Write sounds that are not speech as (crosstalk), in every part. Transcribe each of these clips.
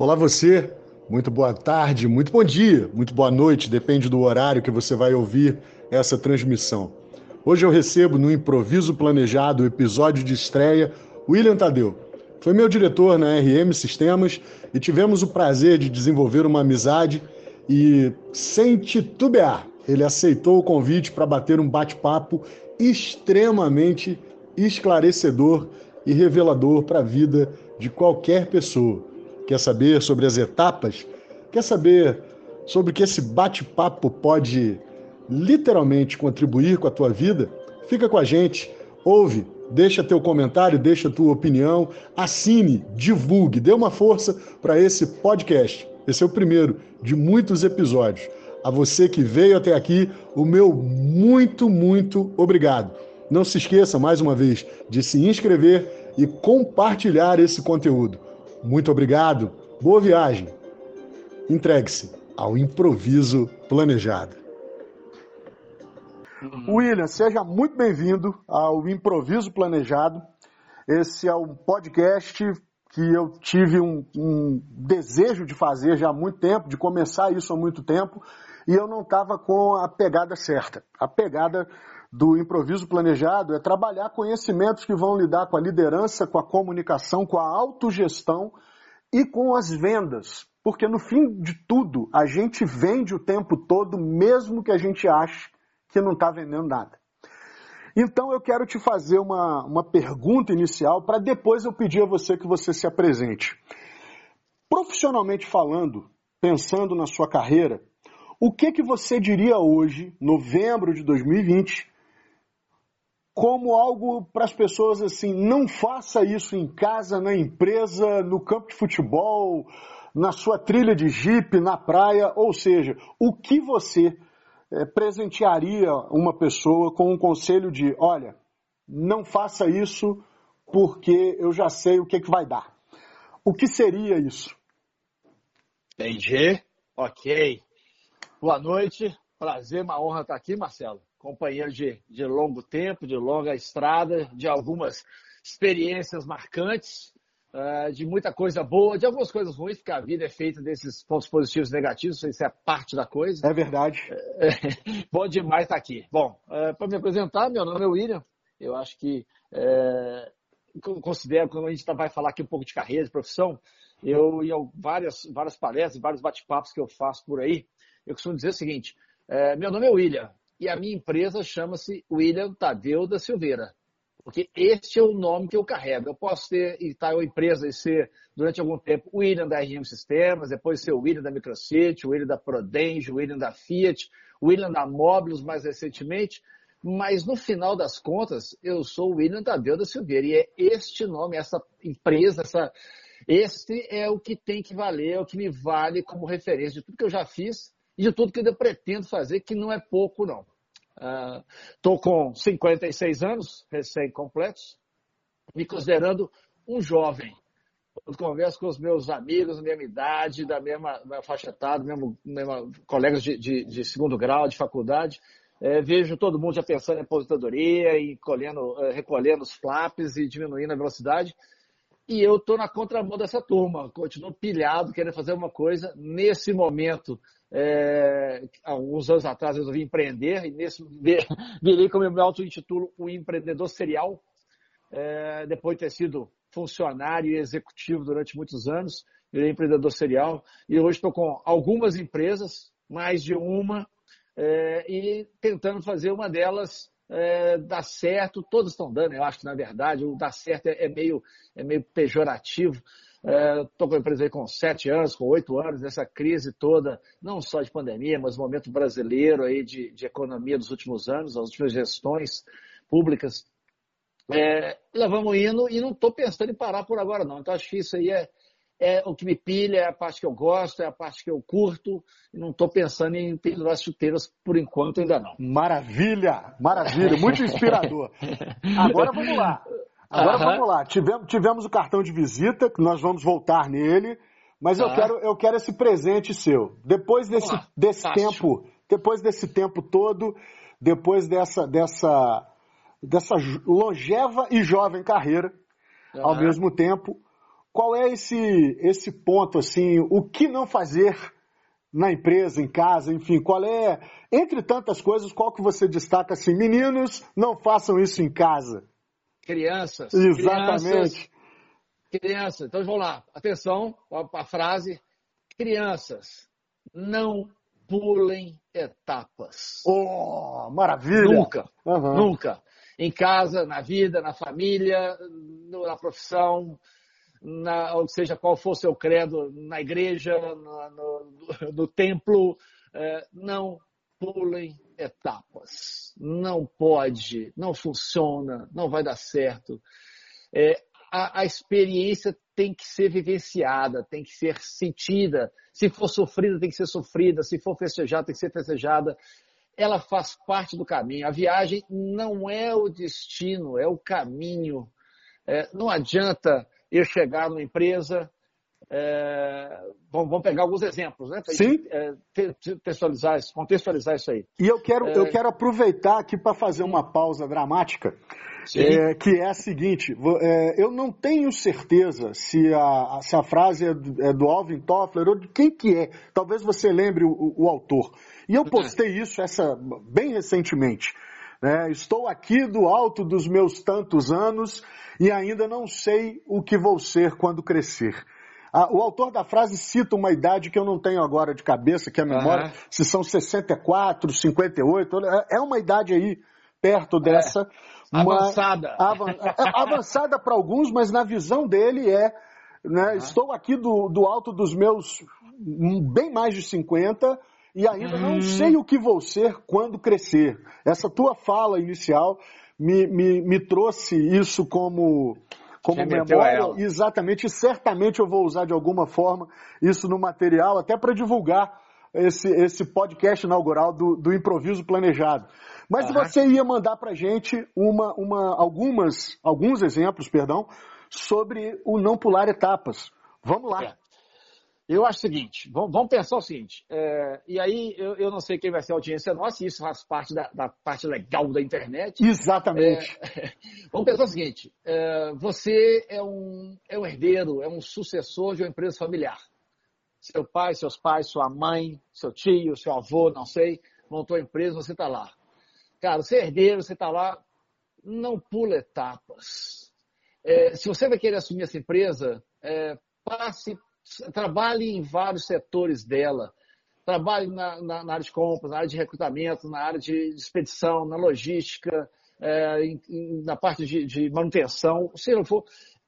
Olá você, muito boa tarde, muito bom dia, muito boa noite, depende do horário que você vai ouvir essa transmissão. Hoje eu recebo no improviso planejado episódio de estreia William Tadeu. Foi meu diretor na RM Sistemas e tivemos o prazer de desenvolver uma amizade e sem titubear, ele aceitou o convite para bater um bate-papo extremamente esclarecedor e revelador para a vida de qualquer pessoa. Quer saber sobre as etapas? Quer saber sobre o que esse bate-papo pode literalmente contribuir com a tua vida? Fica com a gente, ouve, deixa teu comentário, deixa tua opinião, assine, divulgue, dê uma força para esse podcast. Esse é o primeiro de muitos episódios. A você que veio até aqui, o meu muito, muito obrigado. Não se esqueça, mais uma vez, de se inscrever e compartilhar esse conteúdo. Muito obrigado, boa viagem. Entregue-se ao improviso planejado. Uhum. William, seja muito bem-vindo ao Improviso Planejado. Esse é um podcast que eu tive um, um, desejo de fazer já há muito tempo, de começar isso há muito tempo, e eu não estava com a pegada certa. A pegada do improviso planejado é trabalhar conhecimentos que vão lidar com a liderança, com a comunicação, com a autogestão e com as vendas. Porque no fim de tudo, a gente vende o tempo todo, mesmo que a gente ache que não está vendendo nada. Então eu quero te fazer uma, uma pergunta inicial para depois eu pedir a você que você se apresente. Profissionalmente falando, pensando na sua carreira, o que que você diria hoje, novembro de 2020, como algo para as pessoas assim, não faça isso em casa, na empresa, no campo de futebol, na sua trilha de jipe, na praia, ou seja, o que você é, presentearia uma pessoa com um conselho de, olha, não faça isso porque eu já sei o que, que vai dar. O que seria isso? Entendi. Ok. Boa noite. Prazer, uma honra estar aqui, Marcelo companheiro de, de longo tempo, de longa estrada, de algumas experiências marcantes, uh, de muita coisa boa, de algumas coisas ruins, porque a vida é feita desses pontos positivos e negativos, isso é parte da coisa. É verdade. (laughs) bom demais estar aqui. Bom, uh, eh, para me apresentar, meu nome é William, eu acho que uh, considero, quando a gente tá, vai falar aqui um pouco de carreira, de profissão, eu, em várias, várias palestras, vários bate-papos que eu faço por aí, eu costumo dizer o seguinte, meu nome é William, e a minha empresa chama-se William Tadeu da Silveira. Porque este é o nome que eu carrego. Eu posso ter, estar uma empresa e ser, durante algum tempo, William da RM Sistemas, depois ser o William da Microcity, William da Prodenge, William da Fiat, William da Mobilos mais recentemente, mas no final das contas, eu sou o William Tadeu da Silveira. E é este nome, essa empresa, essa, este é o que tem que valer, é o que me vale como referência de tudo que eu já fiz e de tudo que eu pretendo fazer, que não é pouco, não. Estou uh, com 56 anos, recém-completos, me considerando um jovem. Converso com os meus amigos da mesma idade, da mesma, mesma faixa etária, mesmo, mesmo colegas de, de, de, segundo grau, de faculdade, é, vejo todo mundo já pensando em aposentadoria e colhendo, é, recolhendo os flaps e diminuindo a velocidade. E eu estou na contramão dessa turma, continuo pilhado, querendo fazer uma coisa. Nesse momento, é, alguns anos atrás eu resolvi empreender e nesse (laughs) virei como eu me auto-intitulo um empreendedor serial. É, depois de ter sido funcionário e executivo durante muitos anos, virei empreendedor serial e hoje estou com algumas empresas, mais de uma, é, e tentando fazer uma delas é, dar certo. Todas estão dando, eu acho que na verdade o dar certo é, é meio, é meio pejorativo. Estou é, com a empresa aí com sete anos, com oito anos, nessa crise toda, não só de pandemia, mas momento brasileiro aí de, de economia dos últimos anos, as últimas gestões públicas. É, lá vamos indo e não estou pensando em parar por agora, não. Então acho que isso aí é, é o que me pilha, é a parte que eu gosto, é a parte que eu curto, e não estou pensando em pendurar as chuteiras por enquanto ainda não. Maravilha, maravilha, muito inspirador. (laughs) Agora vamos lá. Agora vamos lá. Tivemos, tivemos o cartão de visita, que nós vamos voltar nele, mas eu, tá. quero, eu quero esse presente seu. Depois desse, desse tempo, depois desse tempo todo, depois dessa, dessa, dessa longeva e jovem carreira, uhum. ao mesmo tempo, qual é esse, esse ponto, assim, o que não fazer na empresa, em casa, enfim, qual é, entre tantas coisas, qual que você destaca assim, meninos, não façam isso em casa? Crianças. Exatamente. Crianças, crianças. então vamos lá, atenção, a, a frase, crianças, não pulem etapas. Oh, maravilha! Nunca, uhum. nunca. Em casa, na vida, na família, na profissão, na, ou seja, qual for o seu credo, na igreja, no, no, no templo, é, não pulem etapas. Não pode, não funciona, não vai dar certo. É, a, a, experiência tem que ser vivenciada, tem que ser sentida. Se for sofrida, tem que ser sofrida. Se for festejada, tem que ser festejada. Ela faz parte do caminho. A viagem não é o destino, é o caminho. É, não adianta eu chegar numa empresa. É, vamos, pegar alguns exemplos, né? Sim. É, contextualizar, contextualizar isso aí. E eu quero, é... eu quero aproveitar aqui para fazer uma pausa dramática, é, que é a seguinte: é, eu não tenho certeza se a, se a frase é do, é do, Alvin Toffler ou de quem que é. Talvez você lembre o, o autor. E eu postei isso essa, bem recentemente. Né? Estou aqui do alto dos meus tantos anos e ainda não sei o que vou ser quando crescer. O autor da frase cita uma idade que eu não tenho agora de cabeça, que é a memória, uhum. se são 64, 58, é uma idade aí perto é. dessa. É, avançada. avançada para alguns, mas na visão dele é, né, uhum. estou aqui do, do alto dos meus bem mais de 50 e ainda uhum. não sei o que vou ser quando crescer. Essa tua fala inicial me, me, me trouxe isso como, como memória. Exatamente, e certamente eu vou usar de alguma forma isso no material, até para divulgar esse, esse podcast inaugural do, do improviso planejado. Mas uhum. você ia mandar para gente uma, uma, algumas, alguns exemplos, perdão, sobre o não pular etapas. Vamos lá. É. Eu acho o seguinte, vamos, pensar o seguinte, é, e aí eu, eu, não sei quem vai ser a audiência nossa, e isso faz parte da, da parte legal da internet. Exatamente. É, (laughs) vamos pensar o seguinte, é, você é um, é um herdeiro, é um sucessor de uma empresa familiar. Seu pai, seus pais, sua mãe, seu tio, seu avô, não sei, montou a empresa, você está lá. Cara, você é herdeiro, você está lá, não pula etapas. É, se você vai querer assumir essa empresa, é, passe trabalhe em vários setores dela. Trabalhe na, na, na, área de compras, na área de recrutamento, na área de, expedição, na logística, é, em, na parte de, de manutenção. Se não for,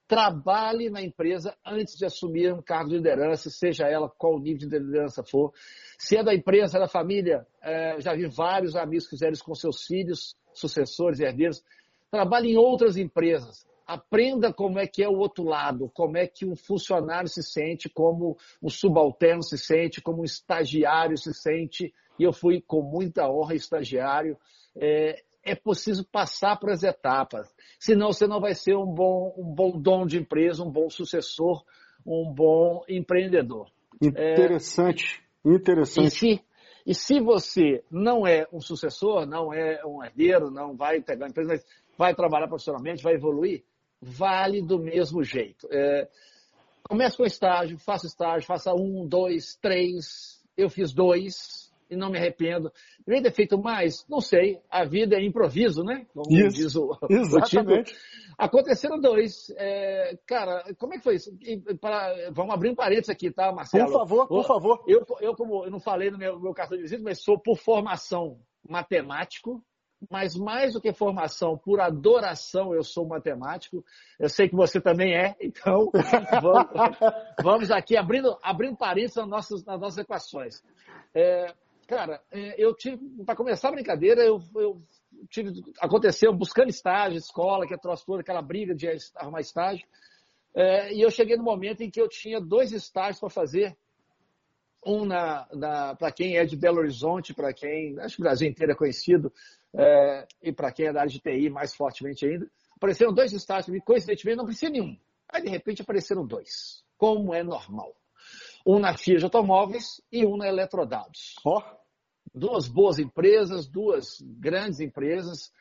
trabalhe na empresa antes de assumir um cargo de liderança, seja ela qual nível de liderança for. Se é da empresa, é da família, é, já vi vários amigos que fizeram isso com seus filhos, sucessores, herdeiros. Trabalhe em outras empresas aprenda como é que é o outro lado, como é que um funcionário se sente, como um subalterno se sente, como um estagiário se sente. E eu fui com muita honra estagiário. É, é preciso passar para as etapas, senão você não vai ser um bom, um bom dono de empresa, um bom sucessor, um bom empreendedor. Interessante, é, interessante. E se, e se você não é um sucessor, não é um herdeiro, não vai pegar a empresa, mas vai trabalhar profissionalmente, vai evoluir, vale do mesmo jeito. É, comece com estágio, faça estágio, faça um, dois, três. Eu fiz dois e não me arrependo. Devia ter feito mais? Não sei. A vida é improviso, né? Como isso, diz o, (laughs) exatamente. O Aconteceram dois. É, cara, como é que foi isso? E, para, vamos abrir um parênteses aqui, tá, Marcelo? Por favor, por favor. Eu, eu como eu não falei no meu, meu cartão de visita, mas sou por formação matemático, mas mais do que formação, por adoração, eu sou matemático. Eu sei que você também é, então (laughs) vamos, vamos aqui abrindo, abrindo parênteses nas nossas, nas nossas equações. É, cara, é, eu tive, para começar a brincadeira, eu, eu tive, aconteceu buscando estágio, escola, que é troço toda, aquela briga de arrumar estágio. É, e eu cheguei no momento em que eu tinha dois estágios para fazer um na, na para quem é de Belo Horizonte, para quem, acho que o Brasil inteiro é conhecido, é, e para quem é da área de TI mais fortemente ainda, apareceram dois estágios, e coincidentemente não precisa nenhum. Aí de repente apareceram dois, como é normal. Um na FIA de automóveis e um na Eletrodados. Oh. Duas boas empresas, duas grandes empresas.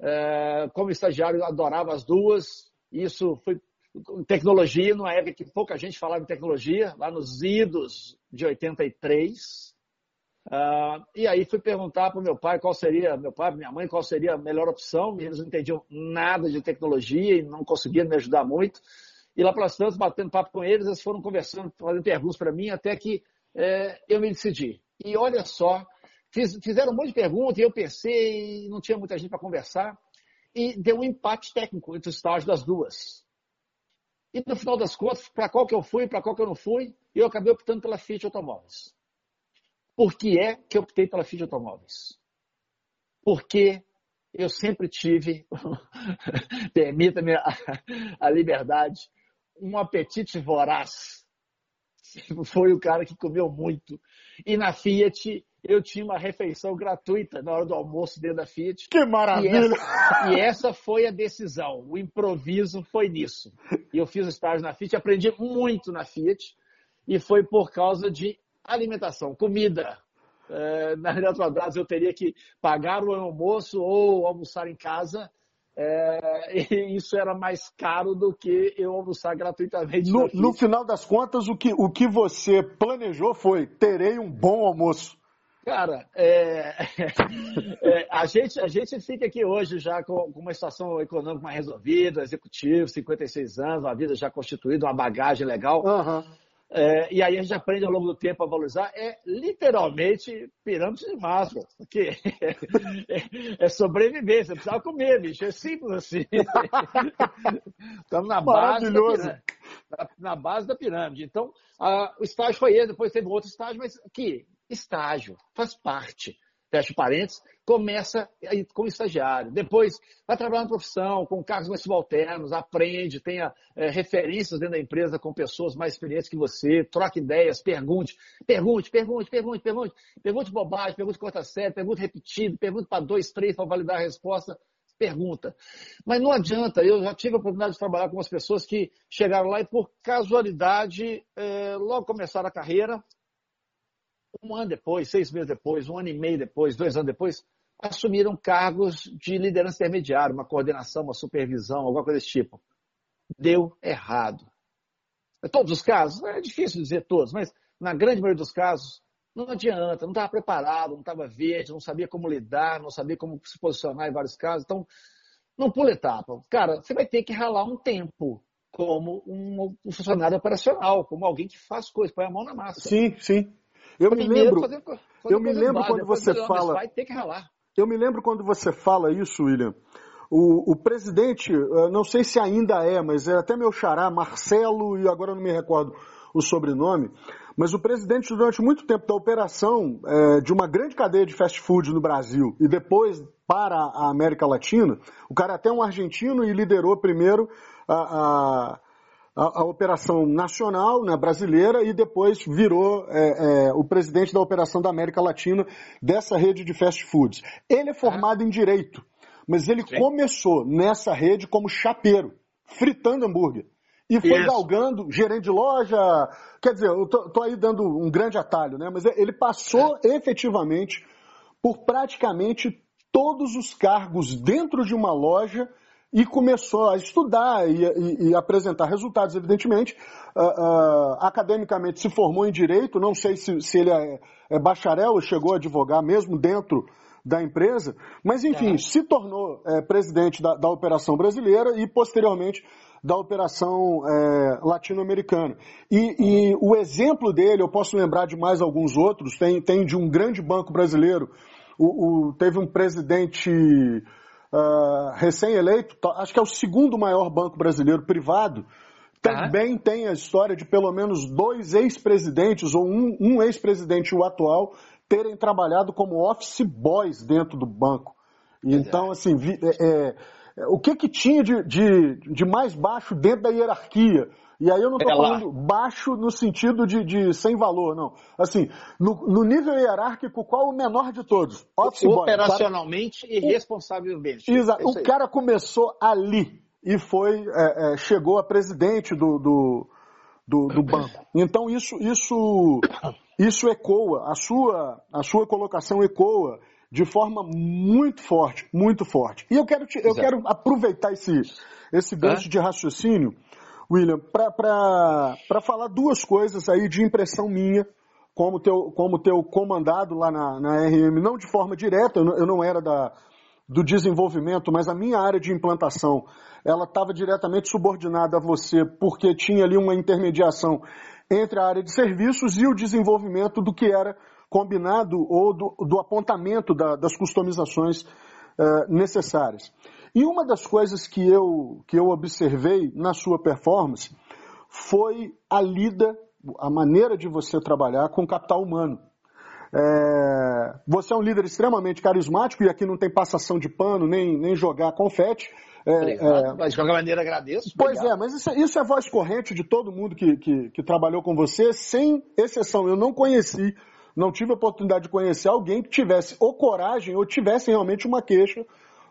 É, como estagiário, eu adorava as duas. Isso foi tecnologia, numa época que pouca gente falava em tecnologia, lá nos idos de 83. Uh, e aí fui perguntar para o meu pai qual seria, meu pai, minha mãe, qual seria a melhor opção. Eles não entendiam nada de tecnologia e não conseguiam me ajudar muito. E lá pelas tantas, batendo papo com eles, eles foram conversando, fazendo perguntas para mim, até que é, eu me decidi. E olha só, fiz, fizeram um monte de perguntas e eu pensei, não tinha muita gente para conversar. E deu um empate técnico entre os estágios das duas. E no final das contas, para qual que eu fui, para qual que eu não fui, eu acabei optando pela Fiat Automóveis. Por que é que eu optei pela Fiat Automóveis? Porque eu sempre tive, (laughs) permita-me a, a liberdade, um apetite voraz. (laughs) Foi o cara que comeu muito. E na Fiat eu tinha uma refeição gratuita na hora do almoço dentro da Fiat. Que maravilha! E essa, e essa foi a decisão. O improviso foi nisso. E eu fiz estágio na Fiat, aprendi muito na Fiat. E foi por causa de alimentação, comida. É, na Eletrobras eu teria que pagar o almoço ou almoçar em casa é, (laughs) e isso era mais caro do que eu almoçar gratuitamente. No, no, final das contas, o que, o que você planejou foi: terei um bom almoço. Cara, é, (laughs) é, a, gente, a gente fica aqui hoje já com, com, uma situação econômica mais resolvida, executivo, 56 anos, uma vida já constituída, uma bagagem legal. Uhum. É, e aí a gente aprende ao longo do tempo a valorizar, é literalmente pirâmide de Maslow, porque é, (laughs) é sobrevivência, precisava comer, bicho, é simples assim. (laughs) Estamos na base, da pirâmide, na, na, base da pirâmide. Então, a, o estágio foi esse, depois teve outro estágio, mas aqui, estágio, faz parte fecha parênteses, começa como estagiário. Depois vai trabalhar na profissão, com cargos mais subalternos, aprende, tenha é, referências dentro da empresa com pessoas mais experientes que você, troque ideias, pergunte, pergunte, pergunte, pergunte, pergunte, pergunte bobagem, pergunte corta série, pergunte repetido, pergunte para dois, três para validar a resposta. Pergunta. Mas não adianta, eu já tive a oportunidade de trabalhar com umas pessoas que chegaram lá e, por casualidade, é, logo começaram a carreira, um ano depois, seis meses depois, um ano e meio depois, dois anos depois, assumiram cargos de liderança intermediária, uma coordenação, uma supervisão, alguma coisa desse tipo. Deu errado. Todos os casos, é difícil dizer todos, mas na grande maioria dos casos, não adianta, não estava preparado, não estava verde, não sabia como lidar, não sabia como se posicionar em vários casos. Então, não pula etapa. Cara, você vai ter que ralar um tempo como um, funcionário operacional, como alguém que faz coisas, põe a mão na massa. Sim, sim. Eu me lembro, fazer, fazer eu me lembro quando você fala. Vai ter que ralar. Eu me lembro quando você fala isso, William. O, o, presidente, não sei se ainda é, mas é até meu xará, Marcelo, e agora não me recordo o sobrenome, mas o presidente, durante muito tempo da operação é, de uma grande cadeia de fast food no Brasil e depois para a América Latina, o cara é até um argentino e liderou primeiro a, a a, a operação nacional, né, brasileira, e depois virou é, é, o presidente da operação da América Latina dessa rede de fast foods. Ele é formado ah. em direito, mas ele Sim. começou nessa rede como chapeiro, fritando hambúrguer. E foi Isso. galgando, gerente de loja. Quer dizer, eu tô, tô, aí dando um grande atalho, né? Mas ele passou é. efetivamente por praticamente todos os cargos dentro de uma loja e começou a estudar e, e, e apresentar resultados, evidentemente. Uh, uh, academicamente se formou em direito, não sei se, se ele é, é, bacharel ou chegou a advogar mesmo dentro da empresa, mas enfim, é. se tornou é, presidente da, da, Operação Brasileira e posteriormente da Operação é, Latino-Americana. E, e, o exemplo dele, eu posso lembrar de mais alguns outros, tem, tem de um grande banco brasileiro, o, o teve um presidente uh, recém-eleito, acho que é o segundo maior banco brasileiro privado, também tem a história de pelo menos dois ex-presidentes, ou um, um ex-presidente e o atual, terem trabalhado como office boys dentro do banco. E então, assim, é, é, o que, que tinha de, de, de mais baixo dentro da hierarquia? E aí eu não estou falando baixo no sentido de, de, sem valor, não. Assim, no, no nível hierárquico, qual o menor de todos? Office Operacionalmente boy, e responsavelmente. Exato. É o cara começou ali e foi, é, é, chegou a presidente do, do, do, do banco. Então isso, isso, isso ecoa, a sua, a sua colocação ecoa de forma muito forte, muito forte. E eu quero, te, eu quero aproveitar esse, esse gancho de raciocínio William, para falar duas coisas aí de impressão minha, como teu, como teu comandado lá na, na RM, não de forma direta, eu não, eu não era da, do desenvolvimento, mas a minha área de implantação, ela estava diretamente subordinada a você, porque tinha ali uma intermediação entre a área de serviços e o desenvolvimento do que era combinado ou do, do apontamento da, das customizações uh, necessárias. E uma das coisas que eu, que eu observei na sua performance foi a lida, a maneira de você trabalhar com capital humano. É, você é um líder extremamente carismático e aqui não tem passação de pano, nem, nem jogar confete. É, é, mas de qualquer maneira agradeço. Pois é, mas isso, isso, é voz corrente de todo mundo que, que, que trabalhou com você, sem exceção. Eu não conheci, não tive a oportunidade de conhecer alguém que tivesse ou coragem ou tivesse realmente uma queixa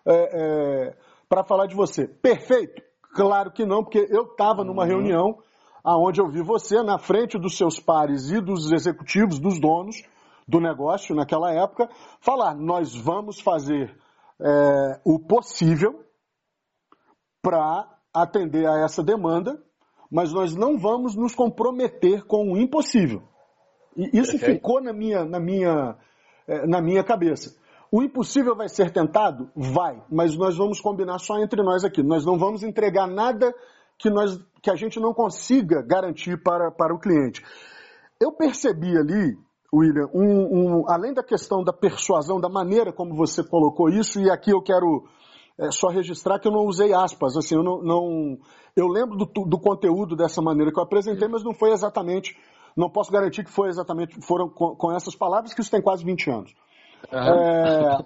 é, é, para falar de você. Perfeito? Claro que não, porque eu estava numa uhum. reunião aonde eu vi você na frente dos seus pares e dos executivos, dos donos do negócio naquela época, falar: nós vamos fazer é, o possível para atender a essa demanda, mas nós não vamos nos comprometer com o impossível. E isso okay. ficou na minha, na minha, é, na minha cabeça. O impossível vai ser tentado? Vai, mas nós vamos combinar só entre nós aqui. Nós não vamos entregar nada que, nós, que a gente não consiga garantir para, para o cliente. Eu percebi ali, William, um, um, além da questão da persuasão, da maneira como você colocou isso, e aqui eu quero é, só registrar que eu não usei aspas, assim, eu não, não eu lembro do, do, conteúdo dessa maneira que eu apresentei, mas não foi exatamente, não posso garantir que foi exatamente, foram com, com essas palavras, que isso tem quase 20 anos. É,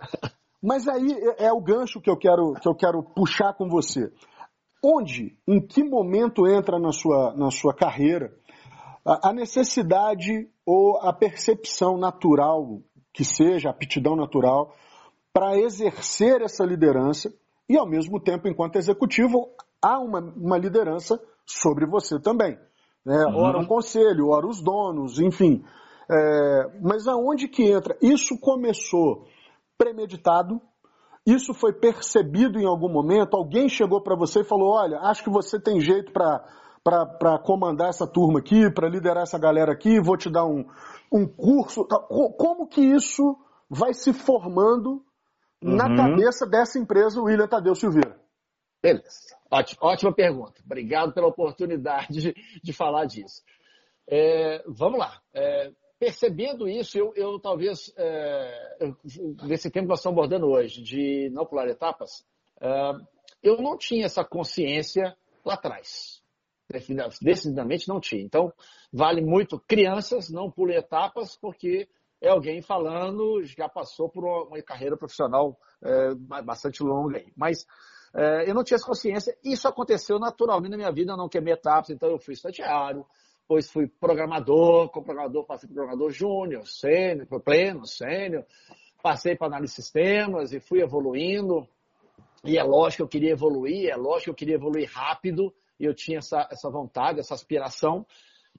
mas aí é, é o gancho que eu quero que eu quero puxar com você. Onde, em que momento entra na sua, na sua carreira a, a necessidade ou a percepção natural, que seja, a aptidão natural, para exercer essa liderança e, ao mesmo tempo, enquanto executivo, há uma, uma liderança sobre você também. Né? Uhum. Ora um conselho, ora os donos, enfim. É, mas aonde que entra? Isso começou premeditado, isso foi percebido em algum momento, alguém chegou para você e falou, olha, acho que você tem jeito para comandar essa turma aqui, para liderar essa galera aqui, vou te dar um, um curso. Como que isso vai se formando uhum. na cabeça dessa empresa, William Tadeu Silveira? Beleza. Ótima, ótima pergunta. Obrigado pela oportunidade de, de falar disso. É, vamos lá. É, percebendo isso, eu, eu talvez, é, nesse tempo que nós estamos abordando hoje, de não pular etapas, é, eu não tinha essa consciência lá atrás. Decididamente não tinha. Então, vale muito crianças, não pulem etapas, porque é alguém falando, já passou por uma carreira profissional é, bastante longa aí. Mas é, eu não tinha essa consciência. Isso aconteceu naturalmente na minha vida, eu não queimei etapas, então eu fui estagiário, depois fui programador, como programador passei para programador júnior, sênior, pleno, sênior, passei para análise de sistemas e fui evoluindo. E é lógico que eu queria evoluir, é lógico que eu queria evoluir rápido, e eu tinha essa, essa vontade, essa aspiração,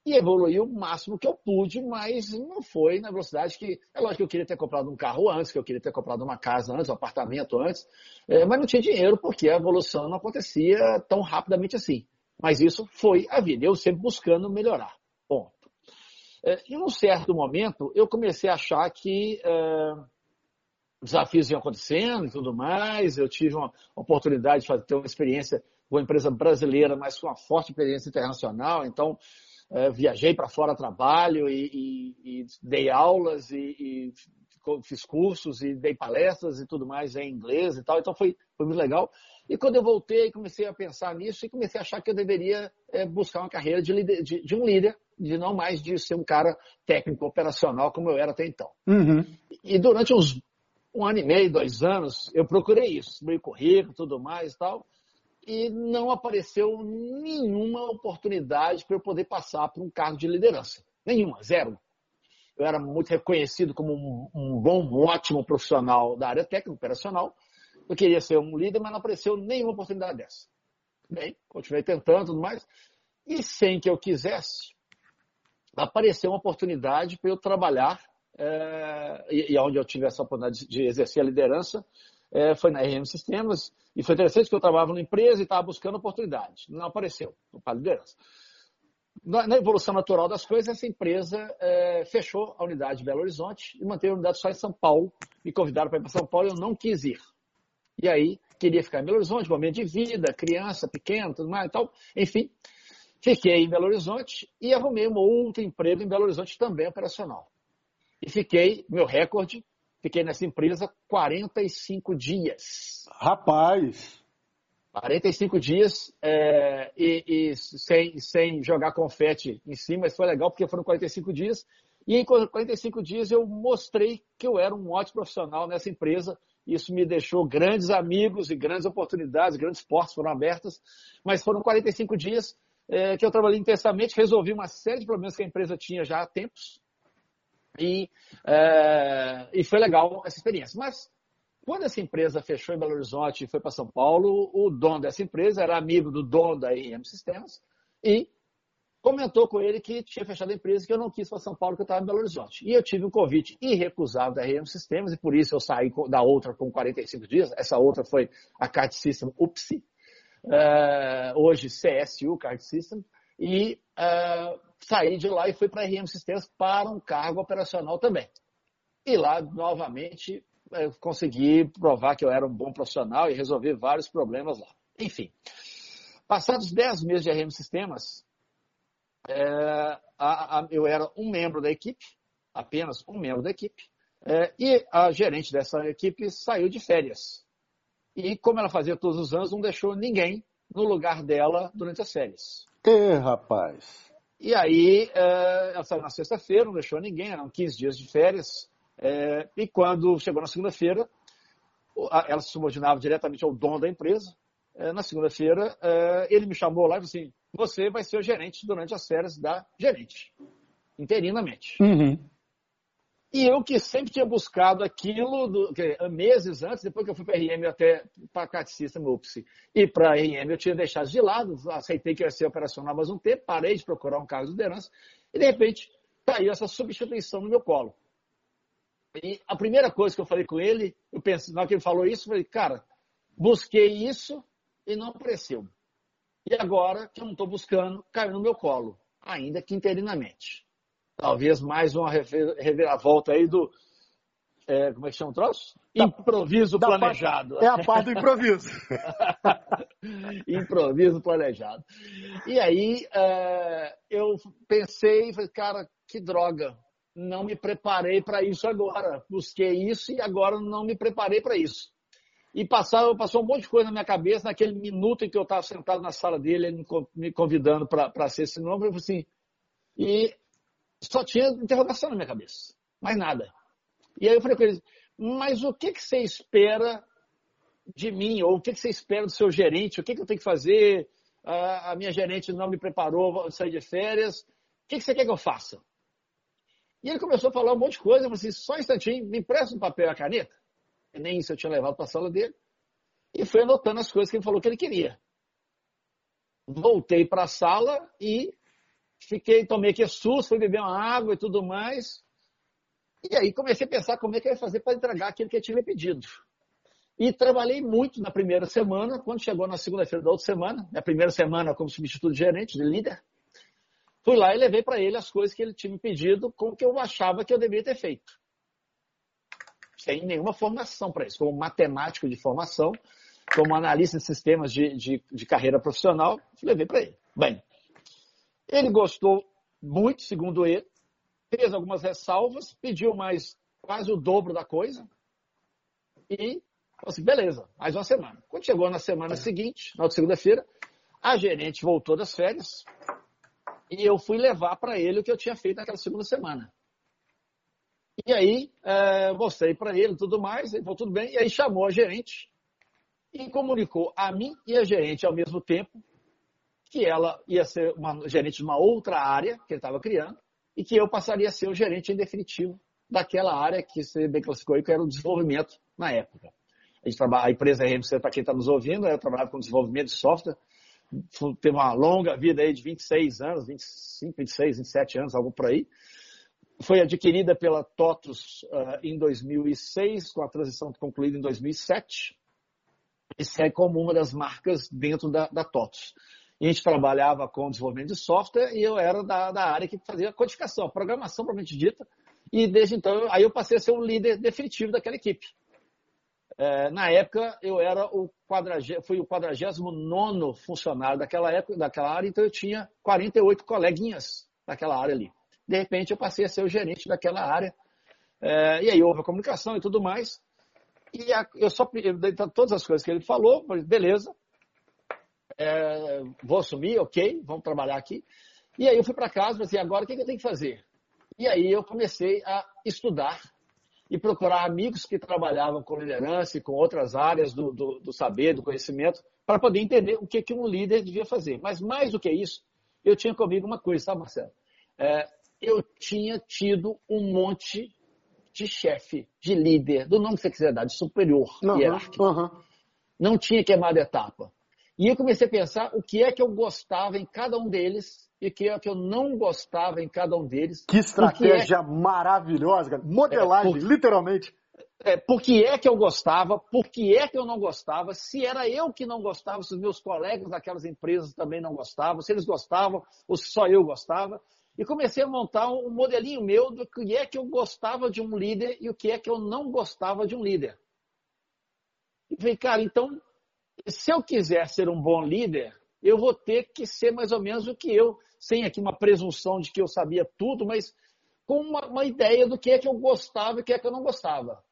e evoluí o máximo que eu pude, mas não foi na velocidade que. É lógico que eu queria ter comprado um carro antes, que eu queria ter comprado uma casa antes, um apartamento antes, é, mas não tinha dinheiro porque a evolução não acontecia tão rapidamente assim. Mas isso foi a vida, eu sempre buscando melhorar. Ponto. É, em um certo momento, eu comecei a achar que é, desafios iam acontecendo e tudo mais. Eu tive uma oportunidade de fazer, ter uma experiência com uma empresa brasileira, mas com uma forte experiência internacional. Então, é, viajei para fora trabalho e, e, e dei aulas e, e, fiz cursos e dei palestras e tudo mais em inglês e tal. Então, foi, foi muito legal. E quando eu voltei, comecei a pensar nisso e comecei a achar que eu deveria é, buscar uma carreira de, líder, de, de, um líder, de não mais de ser um cara técnico operacional como eu era até então. Uhum. E durante uns um ano e meio, dois anos, eu procurei isso, meio currículo, tudo mais e tal, e não apareceu nenhuma oportunidade para eu poder passar por um cargo de liderança. Nenhuma, zero. Eu era muito reconhecido como um, um bom, um ótimo profissional da área técnica operacional, eu queria ser um líder, mas não apareceu nenhuma oportunidade dessa. Bem, continuei tentando tudo mais. E sem que eu quisesse, apareceu uma oportunidade para eu trabalhar, é, e, e onde eu tive essa oportunidade de exercer a liderança, é, foi na RM Sistemas, e foi interessante porque eu trabalhava numa empresa e estava buscando oportunidade. Não apareceu, Padre liderança. Na, na, evolução natural das coisas, essa empresa é, fechou a unidade de Belo Horizonte e manteve a unidade só em São Paulo. Me convidaram para ir para São Paulo e eu não quis ir. E aí, queria ficar em Belo Horizonte, momento de vida, criança pequena, tudo mais e tal. Enfim, fiquei em Belo Horizonte e arrumei um outro emprego em Belo Horizonte também operacional. E fiquei, meu recorde, fiquei nessa empresa 45 dias. Rapaz! 45 dias é, e, e sem, sem jogar confete em cima, mas foi legal porque foram 45 dias. E em 45 dias eu mostrei que eu era um ótimo profissional nessa empresa. Isso me deixou grandes amigos e grandes oportunidades, grandes portas foram abertas. Mas foram 45 dias é, que eu trabalhei intensamente, resolvi uma série de problemas que a empresa tinha já há tempos. E, é, e foi legal essa experiência. Mas quando essa empresa fechou em Belo Horizonte e foi para São Paulo, o dono dessa empresa era amigo do dono da IM Sistemas e comentou com ele que tinha fechado a empresa que eu não quis para São Paulo, que eu estava em Belo Horizonte. E eu tive um convite irrecusável da RM Sistemas e por isso eu saí da outra com 45 dias. Essa outra foi a Card System UPSI, uh, hoje CSU Card System, e uh, saí de lá e fui para a RM Sistemas para um cargo operacional também. E lá, novamente, consegui provar que eu era um bom profissional e resolver vários problemas lá. Enfim, passados 10 meses de RM Sistemas, é, a, a, eu era um membro da equipe, apenas um membro da equipe, é, e a gerente dessa equipe saiu de férias. E como ela fazia todos os anos, não deixou ninguém no lugar dela durante as férias. É, rapaz. E aí, é, ela saiu na sexta-feira, não deixou ninguém, eram 15 dias de férias. É, e quando chegou na segunda-feira, ela se subordinava diretamente ao dono da empresa. É, na segunda-feira, é, ele me chamou lá e falou assim: Você vai ser o gerente durante as férias da gerente, interinamente. Uhum. E eu que sempre tinha buscado aquilo do, que, meses antes, depois que eu fui para a RM até para a Cat System UPSI e para a RM eu tinha deixado de lado, aceitei que ia ser operacional mais um tempo, parei de procurar um cargo de liderança e de repente caiu essa substituição no meu colo. E a primeira coisa que eu falei com ele, eu pensei, na hora que ele falou isso, eu falei, cara, busquei isso e não apareceu. E agora que eu não estou buscando, caiu no meu colo, ainda que interinamente. Talvez mais uma reviravolta aí do. É, como é que chama o troço? Improviso da planejado. Parte, é a parte do improviso. (laughs) improviso planejado. E aí é, eu pensei, falei, cara, que droga não me preparei para isso agora. Busquei isso e agora não me preparei para isso. E passou, passou um monte de coisa na minha cabeça naquele minuto em que eu estava sentado na sala dele, ele me convidando para ser esse nome, eu falei assim, e só tinha interrogação na minha cabeça, mais nada. E aí eu falei para ele, mas o que, que você espera de mim? Ou o que, que você espera do seu gerente? O que, que eu tenho que fazer? A, a minha gerente não me preparou, vou sair de férias. O que, que você quer que eu faça? E ele começou a falar um monte de coisa. Eu falei assim, só um instantinho, me empresta um papel e a caneta. Nem isso eu tinha levado para a sala dele. E fui anotando as coisas que ele falou que ele queria. Voltei para a sala e fiquei, tomei aqui susto, fui beber uma água e tudo mais. E aí comecei a pensar como é que eu ia fazer para entregar aquilo que ele tinha pedido. E trabalhei muito na primeira semana, quando chegou na segunda-feira da outra semana, na primeira semana como substituto de gerente, de líder, Fui lá e levei para ele as coisas que ele tinha me pedido com o que eu achava que eu deveria ter feito. Sem nenhuma formação para isso. Como matemático de formação, como analista de sistemas de, de, de carreira profissional, levei para ele. Bem, ele gostou muito, segundo ele, fez algumas ressalvas, pediu mais quase o dobro da coisa e falou assim, beleza, mais uma semana. Quando chegou na semana seguinte, na segunda-feira, a gerente voltou das férias, e eu fui levar para ele o que eu tinha feito naquela segunda semana. E aí, é, mostrei para ele tudo mais, ele falou tudo bem, e aí chamou a gerente e comunicou a mim e a gerente ao mesmo tempo que ela ia ser uma gerente de uma outra área que ele estava criando e que eu passaria a ser o gerente em definitivo daquela área que você bem classificou que era o desenvolvimento na época. A, trabalha, a empresa RMC, para quem está nos ouvindo, eu trabalhava com desenvolvimento de software teve uma longa vida aí de 26 anos, 25, 26, 27 anos, algo por aí. Foi adquirida pela TOTUS uh, em 2006, com a transição concluída em 2007, e segue como uma das marcas dentro da, da TOTUS. E a gente trabalhava com desenvolvimento de software e eu era da, da área que fazia codificação, programação propriamente dita, e desde então, aí eu passei a ser o líder definitivo daquela equipe. É, na época, eu era o fui o 49 funcionário daquela época, daquela área, então eu tinha 48 coleguinhas daquela área ali. De repente, eu passei a ser o gerente daquela área. É, e aí houve a comunicação e tudo mais. E a, eu só eu, todas as coisas que ele falou, beleza, é, vou assumir, ok, vamos trabalhar aqui. E aí eu fui para casa e falei assim, agora o que, que eu tenho que fazer? E aí eu comecei a estudar e procurar amigos que trabalhavam com liderança e com outras áreas do, do, do saber, do conhecimento, para poder entender o que, que um líder devia fazer. Mas mais do que isso, eu tinha comigo uma coisa, sabe, Marcelo? É, eu tinha tido um monte de chefe, de líder, do nome que você quiser dar, de superior, uhum, hierárquico. Uhum. Não tinha queimado etapa. E eu comecei a pensar o que é que eu gostava em cada um deles e que é que eu não gostava em cada um deles. Que estratégia é... maravilhosa, modelagem, é, por... literalmente. É, por que é que eu gostava, por que é que eu não gostava, se era eu que não gostava, se os meus colegas daquelas empresas também não gostavam, se eles gostavam ou se só eu gostava. E comecei a montar um modelinho meu do que é que eu gostava de um líder e o que é que eu não gostava de um líder. E falei, cara, então, se eu quiser ser um bom líder, eu vou ter que ser mais ou menos o que eu, sem aqui uma presunção de que eu sabia tudo, mas com uma, uma ideia do que é que eu gostava e o que é que eu não gostava.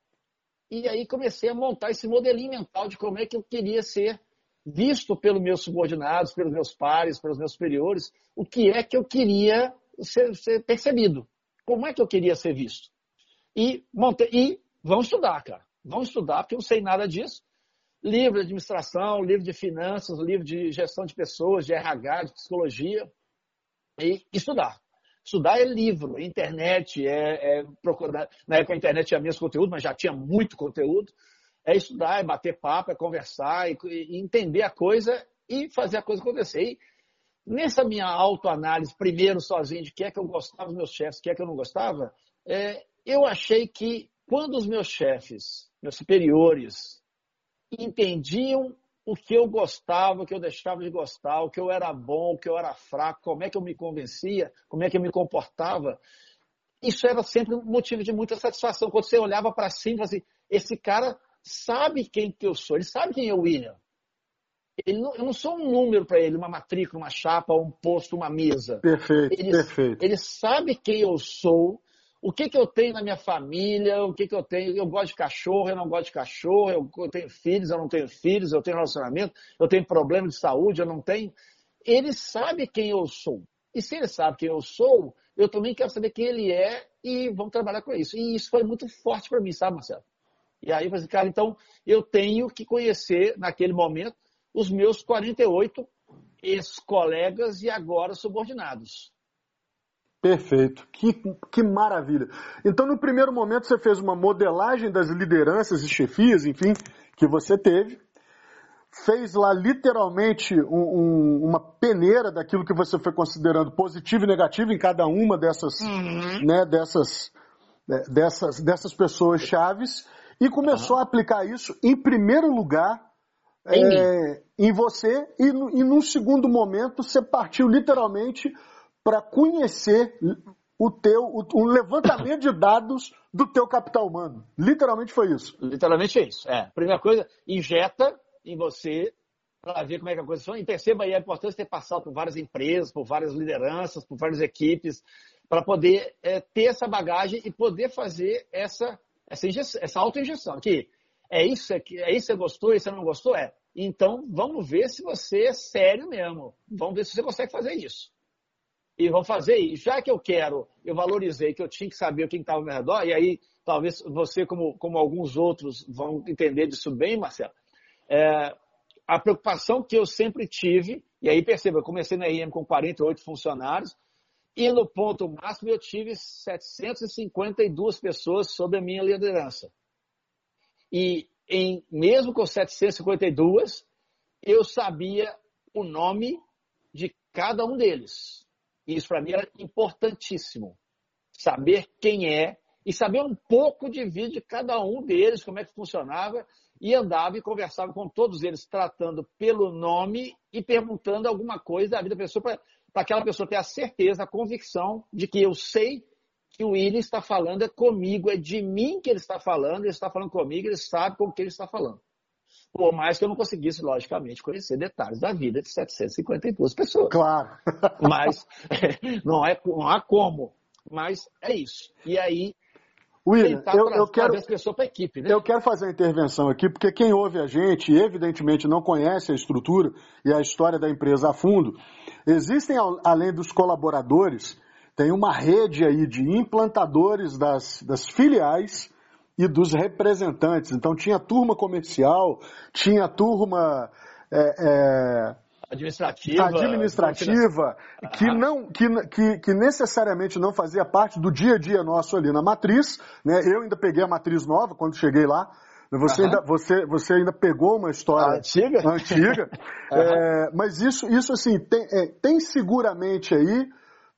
E aí comecei a montar esse modelinho mental de como é que eu queria ser visto pelos meus subordinados, pelos meus pares, pelos meus superiores, o que é que eu queria ser, ser percebido, como é que eu queria ser visto. E, montei, e vamos estudar, cara. Vamos estudar, porque eu não sei nada disso livro de administração, livro de finanças, livro de gestão de pessoas, de RH, de psicologia, e estudar. Estudar é livro, internet, é, é procurar. Na época a internet tinha menos conteúdo, mas já tinha muito conteúdo. É estudar, é bater papo, é conversar, e, e entender a coisa e fazer a coisa acontecer. E nessa minha autoanálise, primeiro sozinho, de que é que eu gostava dos meus chefes, que é que eu não gostava, é, eu achei que quando os meus chefes, meus superiores, entendiam o que eu gostava, o que eu deixava de gostar, o que eu era bom, o que eu era fraco, como é que eu me convencia, como é que eu me comportava. Isso era sempre um motivo de muita satisfação. Quando você olhava para cima e assim, esse cara sabe quem que eu sou, ele sabe quem é o William. Não, eu não sou um número para ele, uma matrícula, uma chapa, um posto, uma mesa. Perfeito, ele, perfeito. Ele sabe quem eu sou, o que, que eu tenho na minha família, o que, que eu tenho. Eu gosto de cachorro, eu não gosto de cachorro, eu tenho filhos, eu não tenho filhos, eu tenho relacionamento, eu tenho problema de saúde, eu não tenho. Ele sabe quem eu sou. E se ele sabe quem eu sou, eu também quero saber quem ele é e vamos trabalhar com isso. E isso foi muito forte para mim, sabe, Marcelo? E aí eu falei assim, cara, então eu tenho que conhecer naquele momento os meus 48 ex-colegas e agora subordinados. Perfeito, que, que maravilha. Então, no primeiro momento, você fez uma modelagem das lideranças e chefias, enfim, que você teve, fez lá literalmente um, um, uma peneira daquilo que você foi considerando positivo e negativo em cada uma dessas, uhum. né, dessas, né, dessas, dessas pessoas chaves e começou uhum. a aplicar isso em primeiro lugar em, é, em você e, e num segundo momento você partiu literalmente para conhecer o teu, o, um levantamento de dados do teu capital humano. Literalmente foi isso. Literalmente é isso. É. Primeira coisa, injeta em você para ver como é que a coisa funciona. E perceba aí a importância de ter passado por várias empresas, por várias lideranças, por várias equipes, para poder é, ter essa bagagem e poder fazer essa, essa, injeção, essa auto-injeção. Que é isso, é, é isso que você gostou, isso você não gostou? É. Então, vamos ver se você é sério mesmo. Vamos ver se você consegue fazer isso e vou fazer. E já que eu quero, eu valorizei que eu tinha que saber o que estava ao meu redor, e aí talvez você, como, como alguns outros, vão entender disso bem, Marcelo. É, a preocupação que eu sempre tive, e aí perceba, eu comecei na IEM com 48 funcionários, e no ponto máximo eu tive 752 pessoas sob a minha liderança. E em, mesmo com 752, eu sabia o nome de cada um deles. Isso para mim era importantíssimo. saber quem é e saber um pouco de vida de cada um deles, como é que funcionava, e andava e conversava com todos eles, tratando pelo nome e perguntando alguma coisa da vida da pessoa, para aquela pessoa ter a certeza, a convicção de que eu sei que o William está falando é comigo, é de mim que ele está falando, ele está falando comigo, ele sabe com o que ele está falando. Por mais que eu não conseguisse, logicamente, conhecer detalhes da vida de 752 pessoas. Claro. (laughs) Mas (laughs) não, é, não há como. Mas é isso. E aí, William, eu, eu quero, para a equipe, né? Eu quero fazer uma intervenção aqui, porque quem ouve a gente, evidentemente, não conhece a estrutura e a história da empresa a fundo. Existem, além dos colaboradores, tem uma rede aí de implantadores das, das filiais e dos representantes. Então tinha turma comercial, tinha turma é, é, administrativa, administrativa que, não, que, que, que, necessariamente não fazia parte do dia a dia nosso ali na matriz. Né? Eu ainda peguei a matriz nova quando cheguei lá. Você, uhum. ainda, você, você ainda pegou uma história antiga, antiga (laughs) uhum. é, mas isso, isso assim, tem, é, tem seguramente aí,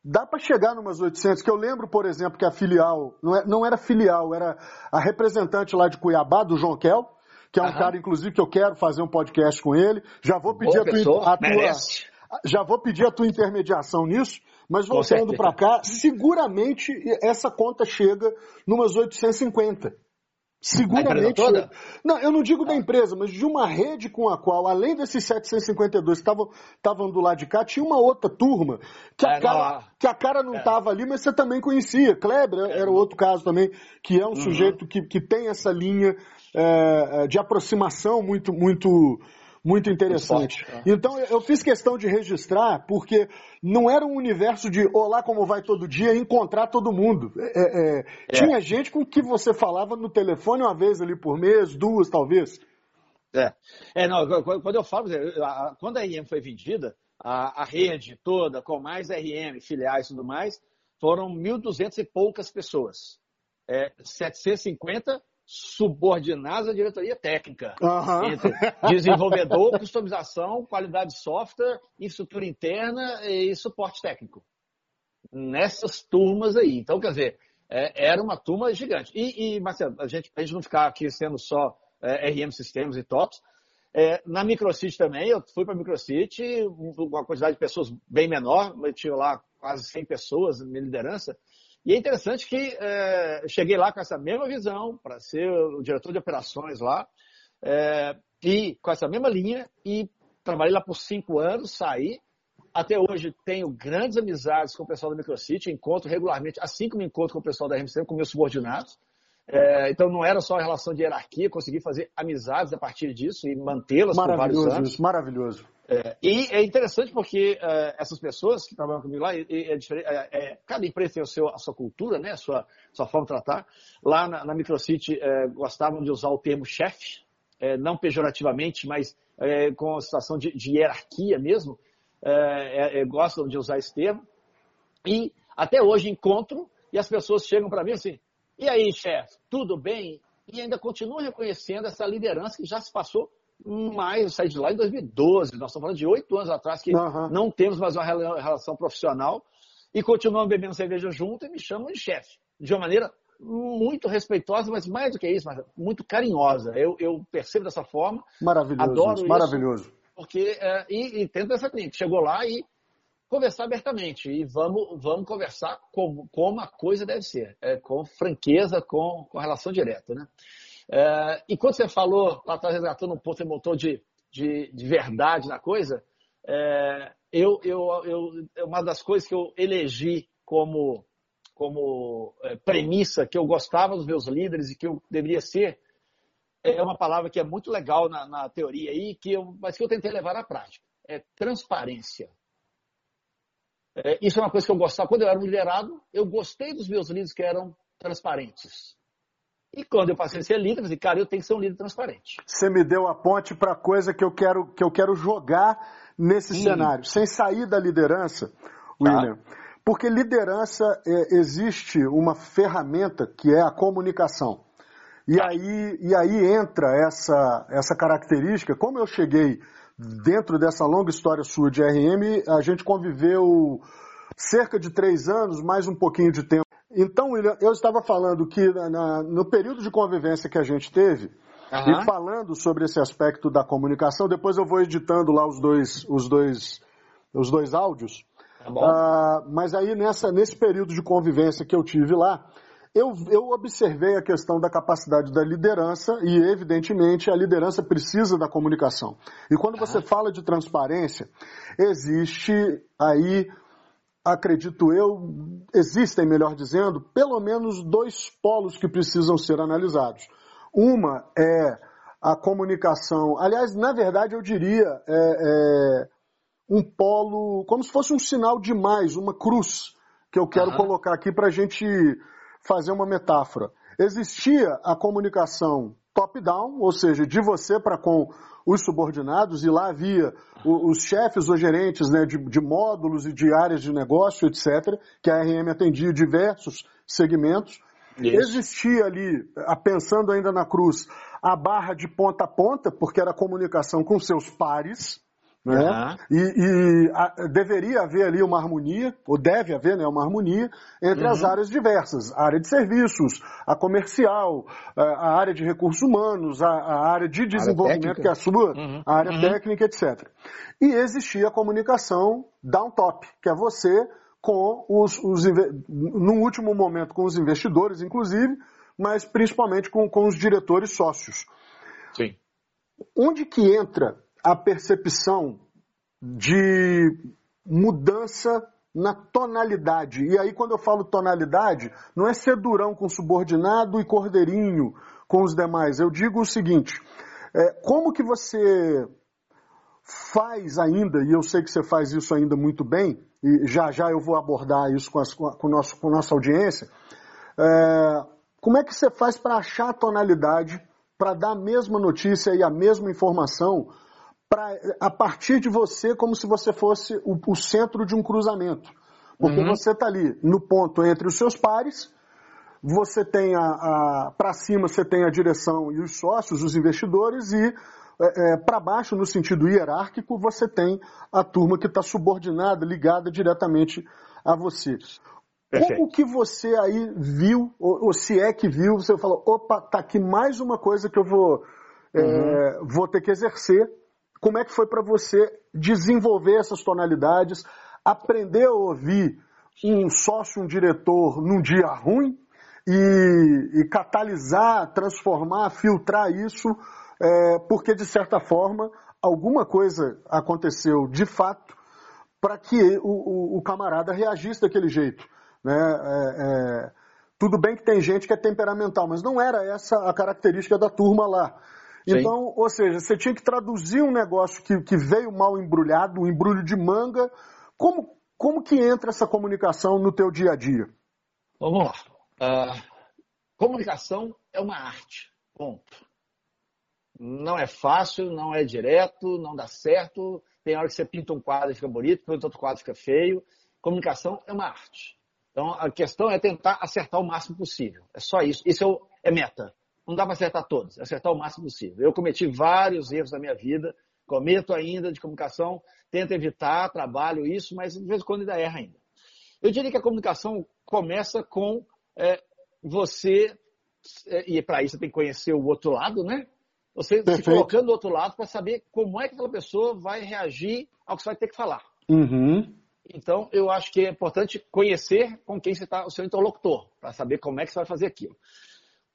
dá para chegar numas 800, que eu lembro, por exemplo, que a filial, não, é, não era filial, era a representante lá de Cuiabá, do João Kel, que é um cara, inclusive, que eu quero fazer um podcast com ele. Já vou pedir a tua, a tua já vou pedir a tua intermediação nisso, mas voltando para cá, seguramente essa conta chega numas 850. Seguramente. Não, eu não digo da empresa, mas de uma rede com a qual, além desses 752 que estavam do lado de cá, tinha uma outra turma que a, é, cara, que a cara não estava é. ali, mas você também conhecia. Kleber é. era outro caso também, que é um uhum. sujeito que, que tem essa linha é, de aproximação muito, muito, muito interessante. É. Então eu fiz questão de registrar porque não era um universo de olá como vai todo dia encontrar todo mundo. É, é, é, tinha gente com que você falava no telefone uma vez ali por mês, duas talvez. É, é não, quando eu falo, quando a IM foi vendida, a, a rede toda, com mais RM, filiais e tudo mais, foram 1.200 e poucas pessoas. É, 750 subordinados à diretoria técnica. Uhum. Entre desenvolvedor, (laughs) customização, qualidade de software, infraestrutura interna e suporte técnico. Nessas turmas aí. Então, quer dizer, é, era uma turma gigante. E, e Marcelo, a gente, a gente não ficar aqui sendo só é, RM Sistemas e TOPS, é, na Microcity também, eu fui para a Microcity, uma quantidade de pessoas bem menor, eu tinha lá quase 100 pessoas na minha liderança, e é interessante que é, cheguei lá com essa mesma visão para ser o diretor de operações lá, é, e com essa mesma linha, e trabalhei lá por cinco anos, saí. Até hoje tenho grandes amizades com o pessoal da Microcity, encontro regularmente, assim como encontro com o pessoal da RMC, com meus subordinados. É, então não era só a relação de hierarquia, consegui fazer amizades a partir disso e mantê-las por vários anos. Isso, maravilhoso. É, e é interessante porque é, essas pessoas que trabalham comigo lá, é, é, é, cada empresa tem o seu, a sua cultura, né, a sua, sua forma de tratar. Lá na, na Microcity é, gostavam de usar o termo chefe, não pejorativamente, mas com a situação de, de hierarquia mesmo, gostam de usar esse termo. E até hoje encontro e as pessoas chegam para mim assim, e aí, chefe, tudo bem? E ainda continuam reconhecendo essa liderança que já se passou mais, eu saí de lá em 2012, nós estamos falando de oito anos atrás que uhum. não temos mais uma relação profissional e continuamos bebendo cerveja junto e me chamam de chefe, de uma maneira muito respeitosa, mas mais do que isso, muito carinhosa. Eu, eu percebo dessa forma. Maravilhoso. Adoro isso, maravilhoso. Porque, é, e, e tento essa cliente. Chegou lá e conversar abertamente. E vamos, vamos conversar como, como a coisa deve ser. É, com franqueza, com, com relação direta. Né? É, e quando você falou, lá atrás resgatando um ponto emotor de, de, de verdade na coisa, é, eu, eu, eu, é uma das coisas que eu elegi como, como é, premissa que eu gostava dos meus líderes e que eu deveria ser, é uma palavra que é muito legal na, na teoria aí, que eu, mas que eu tentei levar à prática. É transparência. É, isso é uma coisa que eu gostava. Quando eu era um liderado, eu gostei dos meus líderes que eram transparentes. E quando eu passei a ser líder, eu falei, cara, eu tenho que ser um líder transparente. Você me deu a ponte para coisa que eu quero que eu quero jogar nesse Sim. cenário, sem sair da liderança, William. Tá. Porque liderança é, existe uma ferramenta que é a comunicação. E tá. aí, e aí entra essa, essa característica. Como eu cheguei dentro dessa longa história sua de RM, a gente conviveu cerca de três anos, mais um pouquinho de tempo Então, William, eu estava falando que na, no período de convivência que a gente teve, uhum. e falando sobre esse aspecto da comunicação, depois eu vou editando lá os dois, os dois, os dois áudios. Tá uh, mas aí nessa, nesse período de convivência que eu tive lá, eu, eu observei a questão da capacidade da liderança e, evidentemente, a liderança precisa da comunicação. E quando você fala de transparência, existe aí, acredito eu, existem, melhor dizendo, pelo menos dois polos que precisam ser analisados. Uma é a comunicação, aliás, na verdade, eu diria, é, é um polo, como se fosse um sinal de mais, uma cruz, que eu quero colocar aqui para a gente fazer uma metáfora. Existia a comunicação top-down, ou seja, de você para com os subordinados, e lá havia os chefes ou gerentes né, de, de, módulos e de áreas de negócio, etc., que a RM atendia diversos segmentos. Isso. Existia ali, pensando ainda na cruz, a barra de ponta a ponta, porque era comunicação com seus pares, né? Uhum. E, e a, deveria haver ali uma harmonia, ou deve haver né, uma harmonia, entre uhum. as áreas diversas. A área de serviços, a comercial, a, área de recursos humanos, a, a área de desenvolvimento, área que é a sua, uhum. a área uhum. técnica, etc. E existia a comunicação down-top, que é você com os, os, no último momento com os investidores, inclusive, mas principalmente com, com os diretores sócios. Sim. Onde que entra a percepção de mudança na tonalidade. E aí, quando eu falo tonalidade, não é ser durão com subordinado e cordeirinho com os demais. Eu digo o seguinte: é, como que você faz ainda, e eu sei que você faz isso ainda muito bem, e já já eu vou abordar isso com, as, com, nosso, com nossa audiência, é, como é que você faz para achar a tonalidade, para dar a mesma notícia e a mesma informação pra, a partir de você como se você fosse o, o centro de um cruzamento. Porque uhum. você está ali no ponto entre os seus pares, você tem a, a para cima você tem a direção e os sócios, os investidores, e é, é, para baixo, no sentido hierárquico, você tem a turma que está subordinada, ligada diretamente a você. Perfeito. Como que você aí viu, ou, ou, se é que viu, você falou, opa, tá aqui mais uma coisa que eu vou, é, uhum. vou ter que exercer como é que foi para você desenvolver essas tonalidades, aprender a ouvir um sócio, um diretor num dia ruim e, e catalisar, transformar, filtrar isso, é, porque de certa forma alguma coisa aconteceu de fato para que o, o, o, camarada reagisse daquele jeito. Né? É, é, tudo bem que tem gente que é temperamental, mas não era essa a característica da turma lá. Então, ou seja, você tinha que traduzir um negócio que, que veio mal embrulhado, um embrulho de manga. Como, como que entra essa comunicação no teu dia a dia? Vamos lá. Uh, comunicação é uma arte. Ponto. Não é fácil, não é direto, não dá certo. Tem hora que você pinta um quadro e fica bonito, pinta outro quadro e fica feio. Comunicação é uma arte. Então, a questão é tentar acertar o máximo possível. É só isso. Isso é, é meta. Não dá para acertar todos, acertar o máximo possível. Eu cometi vários erros na minha vida, cometo ainda de comunicação, tento evitar, trabalho isso, mas de vez em quando ainda erra ainda. Eu diria que a comunicação começa com é, você, é, e para isso você tem que conhecer o outro lado, né? Você Perfeito. se colocando do outro lado para saber como é que aquela pessoa vai reagir ao que você vai ter que falar. Uhum. Então, eu acho que é importante conhecer com quem você está, o seu interlocutor, para saber como é que você vai fazer aquilo.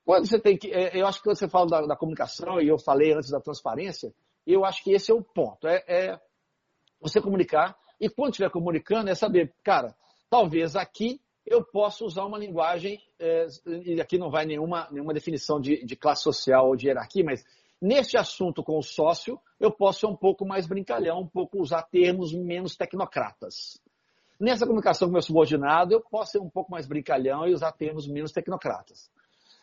Quando você tem que. É, eu acho que quando você fala da, da, comunicação, e eu falei antes da transparência, eu acho que esse é o ponto. É, é você comunicar, e quando estiver comunicando, é saber, cara, talvez aqui eu possa usar uma linguagem, é, e aqui não vai nenhuma, nenhuma definição de, de classe social ou de hierarquia, mas neste assunto com o sócio, eu posso ser um pouco mais brincalhão, um pouco usar termos menos tecnocratas. Nessa comunicação com meu subordinado, eu posso ser um pouco mais brincalhão e usar termos menos tecnocratas.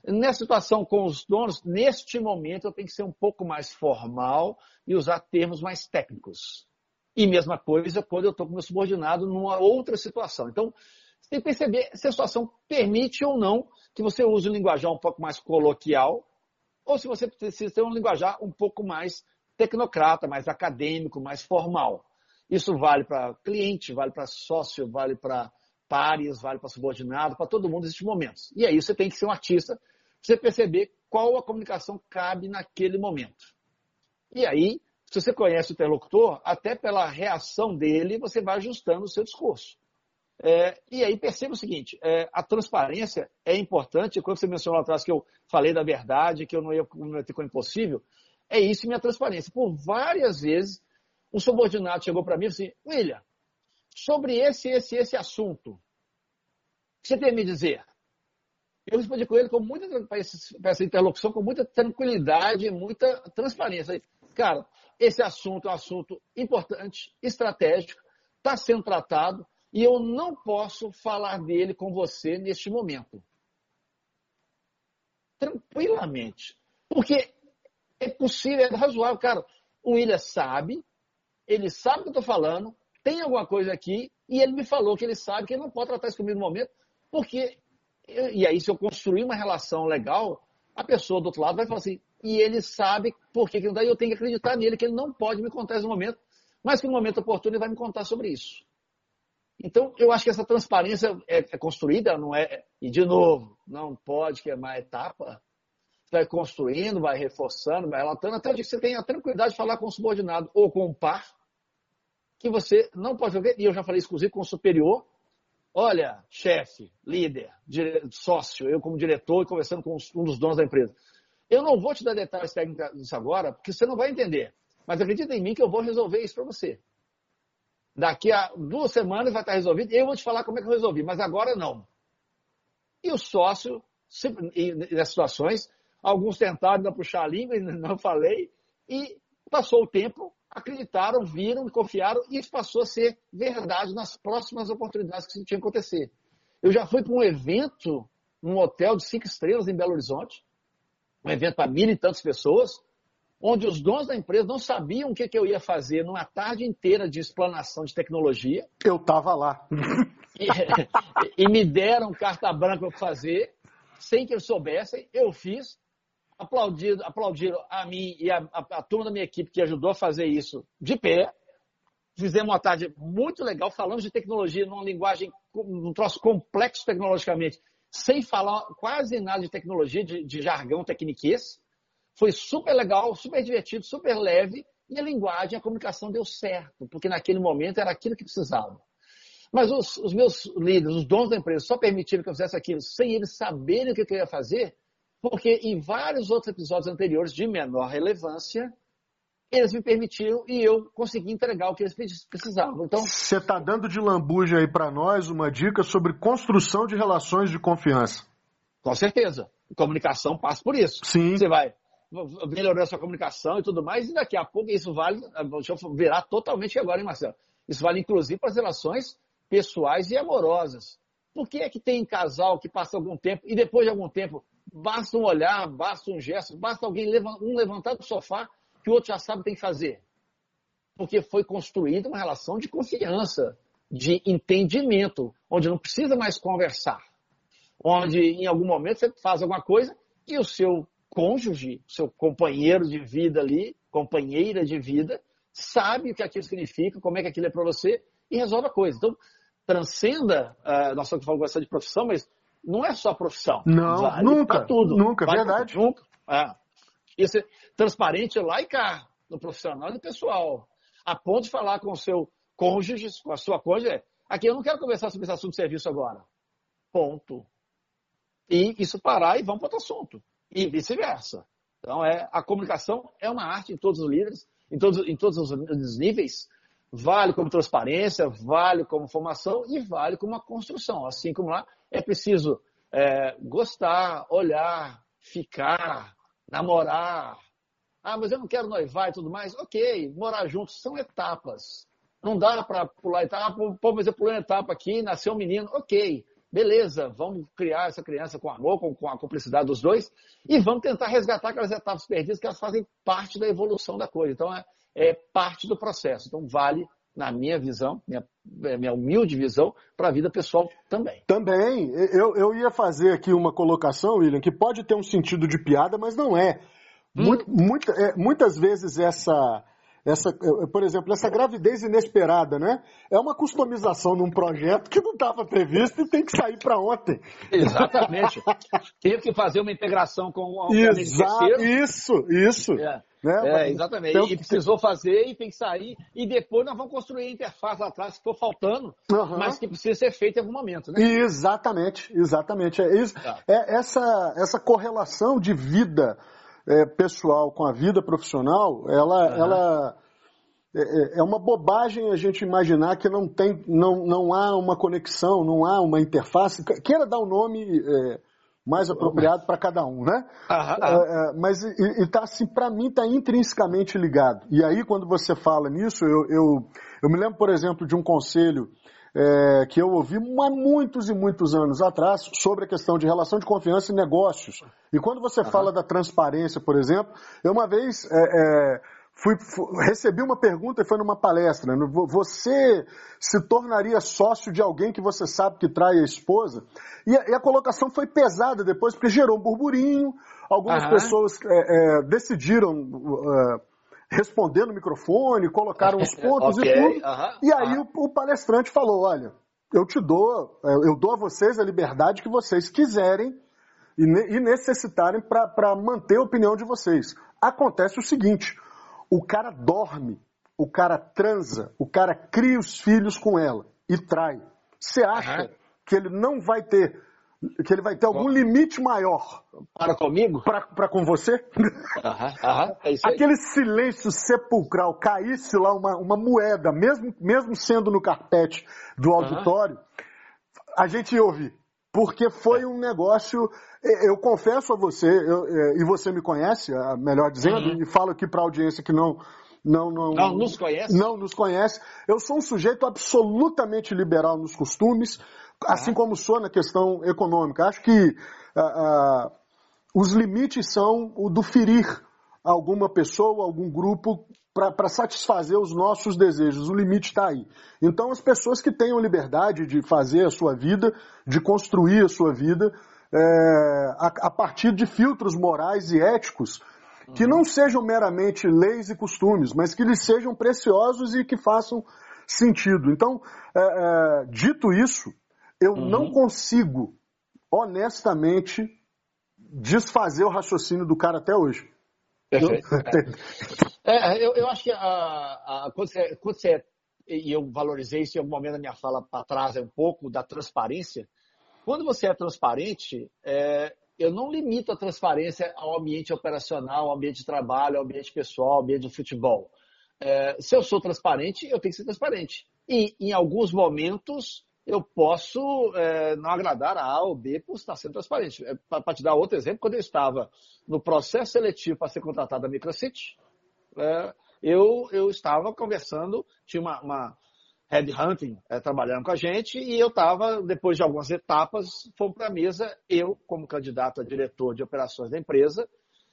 Nessa situação com os donos, neste momento eu tenho que ser um pouco mais formal e usar termos mais técnicos. E mesma coisa quando eu estou com meu subordinado numa outra situação. Então, você tem que perceber se a situação permite ou não que você use um linguajar um pouco mais coloquial, ou se você precisa ter um linguajar um pouco mais tecnocrata, mais acadêmico, mais formal. Isso vale para cliente, vale para sócio, vale para pares, vale para subordinado, para todo mundo existem momentos. E aí você tem que ser um artista, você perceber qual a comunicação cabe naquele momento. E aí, se você conhece o interlocutor, até pela reação dele, você vai ajustando o seu discurso. É, e aí perceba o seguinte, é, a transparência é importante, quando você mencionou lá atrás que eu falei da verdade, que eu não ia cometer com impossível, é isso minha transparência. Por várias vezes, um subordinado chegou para mim e disse assim, William, sobre esse, esse, esse assunto, o que você tem a me dizer? Eu respondi com ele com muita para essa interlocução, com muita tranquilidade, muita transparência. Cara, esse assunto é um assunto importante, estratégico, está sendo tratado e eu não posso falar dele com você neste momento. Tranquilamente. Porque é possível, é razoável. Cara, o William sabe, ele sabe o que eu estou falando, tem alguma coisa aqui, e ele me falou que ele sabe que ele não pode tratar isso comigo no momento, porque. E aí, se eu construir uma relação legal, a pessoa do outro lado vai falar assim, e ele sabe por que, não dá, e eu tenho que acreditar nele, que ele não pode me contar esse momento, mas que no momento oportuno ele vai me contar sobre isso. Então, eu acho que essa transparência é, é construída, não é. E, de novo, não pode queimar etapa, vai construindo, vai reforçando, vai relatando, até que você tenha a tranquilidade de falar com o subordinado ou com o par, que você não pode ver, e eu já falei exclusivo com o superior, olha, chefe, líder, sócio, eu como diretor, conversando com um dos donos da empresa, eu não vou te dar detalhes técnicos agora, porque você não vai entender, mas acredita em mim que eu vou resolver isso para você. Daqui a duas semanas vai estar resolvido, eu vou te falar como é que eu resolvi, mas agora não. E o sócio, nessas situações, Alguns tentaram puxar a língua, e não falei. E passou o tempo, acreditaram, viram, confiaram, e isso passou a ser verdade nas próximas oportunidades que tinham que acontecer. Eu já fui para um evento num hotel de cinco estrelas em Belo Horizonte, um evento para mil e tantas pessoas, onde os donos da empresa não sabiam o que, que eu ia fazer numa tarde inteira de explanação de tecnologia. Eu estava lá. E, (laughs) e, me deram carta branca para fazer, sem que eles soubessem. Eu fiz, aplaudiram, aplaudiram a mim e a, a, a, turma da minha equipe que ajudou a fazer isso de pé. Fizemos uma tarde muito legal, falamos de tecnologia numa linguagem, um troço complexo tecnologicamente, sem falar quase nada de tecnologia, de, de jargão tecniquez. Foi super legal, super divertido, super leve, e a linguagem, a comunicação deu certo, porque naquele momento era aquilo que precisava. Mas os, os meus líderes, os donos da empresa, só permitiram que eu fizesse aquilo sem eles saberem o que eu ia fazer, porque em vários outros episódios anteriores de menor relevância, eles me permitiram e eu consegui entregar o que eles precisavam. Então, você está dando de lambuja aí para nós uma dica sobre construção de relações de confiança. Com certeza. Comunicação passa por isso. Sim. Você vai melhorar a sua comunicação e tudo mais, e daqui a pouco isso vale, deixa eu virar totalmente agora, hein, Marcelo? Isso vale inclusive para as relações pessoais e amorosas. Por que é que tem casal que passa algum tempo e depois de algum tempo Basta um olhar, basta um gesto, basta alguém um levantar do sofá que o outro já sabe o que tem que fazer. Porque foi construída uma relação de confiança, de entendimento, onde não precisa mais conversar. Onde em algum momento você faz alguma coisa e o seu cônjuge, seu companheiro de vida ali, companheira de vida, sabe o que aquilo significa, como é que aquilo é para você e resolve a coisa. Então, transcenda, uh, nós estamos falando de profissão, mas não é só profissão. Não, vale nunca. Tudo. Nunca, vale verdade. Nunca. É. Isso é transparente lá e cá, no profissional e no pessoal. A ponto de falar com o seu cônjuge, com a sua cônjuge, aqui eu não quero conversar sobre esse assunto de serviço agora. Ponto. E isso parar e vamos para outro assunto. E vice-versa. Então, é, a comunicação é uma arte em todos os líderes, em todos, em todos os níveis. Vale como transparência, vale como formação e vale como uma construção. Assim como lá, é preciso é, gostar, olhar, ficar, namorar. Ah, mas eu não quero noivar e tudo mais. Ok, morar juntos são etapas. Não dá para pular etapa. Pô, mas eu pulei uma etapa aqui, nasceu um menino. Ok, beleza, vamos criar essa criança com amor, com, com a cumplicidade dos dois e vamos tentar resgatar aquelas etapas perdidas que elas fazem parte da evolução da coisa. Então, é, é parte do processo. Então, vale na minha visão, minha, é, minha humilde visão, para a vida pessoal também. Também. Eu, eu ia fazer aqui uma colocação, William, que pode ter um sentido de piada, mas não é. Hum. Muito, muita, é muitas vezes essa, essa, por exemplo, essa gravidez inesperada, né? É uma customização num projeto que não estava previsto e tem que sair para ontem. Exatamente. (laughs) Teve que fazer uma integração com o Exa Isso, isso. É. Né? É, exatamente. Então, e precisou fazer e tem que sair. E depois nós vamos construir a interface lá atrás, se for faltando, uhum. mas que precisa ser feito em algum momento. Né? Exatamente, exatamente. É, isso, tá. é essa, essa correlação de vida é, pessoal com a vida profissional, ela, uhum. ela é, é, é, uma bobagem a gente imaginar que não, tem, não, não há uma conexão, não há uma interface. Queira dar o um nome é, mais apropriado para cada um, né? É, é, mas e, e tá assim, para mim está intrinsecamente ligado. E aí quando você fala nisso, eu, eu, eu me lembro, por exemplo, de um conselho é, que eu ouvi há muitos e muitos anos atrás sobre a questão de relação de confiança e negócios. E quando você uhum. fala da transparência, por exemplo, eu uma vez é, é, fui, fui, recebi uma pergunta e foi numa palestra. Né? Você se tornaria sócio de alguém que você sabe que trai a esposa? E a, e a colocação foi pesada depois, porque gerou um burburinho. Algumas uhum. pessoas é, é, decidiram uh, responder no microfone, colocaram os (laughs) pontos okay. e tudo. E aí o, o, palestrante falou: olha, eu te dou, é, eu dou a vocês a liberdade que vocês quiserem e necessitarem para manter a opinião de vocês. Acontece o seguinte: o cara dorme, o cara transa, o cara cria os filhos com ela e trai. Você acha que ele não vai ter que ele vai ter algum limite maior. Para comigo? Para com você? Aham, aham, é isso aí. Aquele silêncio sepulcral, caísse lá uma, uma moeda, mesmo, mesmo sendo no carpete do auditório, aham. a gente ia ouvir. Porque foi um negócio. Eu confesso a você, eu, é, e você me conhece, melhor dizendo, uhum. e falo aqui para a audiência que não, não, não, não nos conhece. Não nos conhece. Eu sou um sujeito absolutamente liberal nos costumes assim como sou na questão econômica. Acho que ah, ah, os limites são o do ferir alguma pessoa, algum grupo para satisfazer os nossos desejos. O limite está aí. Então, as pessoas que tenham liberdade de fazer a sua vida, de construir a sua vida, é, a, a, partir de filtros morais e éticos que não sejam meramente leis e costumes, mas que lhes sejam preciosos e que façam sentido. Então, é, é, dito isso, eu uhum. não consigo, honestamente, desfazer o raciocínio do cara até hoje. Perfeito. é, eu, eu, acho que a, a, quando, você, quando você, e eu valorizei isso em algum momento da minha fala para trás é um pouco, da transparência. Quando você é transparente, é, eu não limito a transparência ao ambiente operacional, ao ambiente de trabalho, ao ambiente pessoal, ao ambiente de futebol. É, se eu sou transparente, eu tenho que ser transparente. E em alguns momentos eu posso é, não agradar a A ou B por estar sendo transparente. É, para te dar outro exemplo, quando eu estava no processo seletivo para ser contratado da Microcity, é, eu, eu estava conversando, tinha uma, uma headhunting é, trabalhando com a gente e eu estava, depois de algumas etapas, fomos para a mesa, eu como candidato a diretor de operações da empresa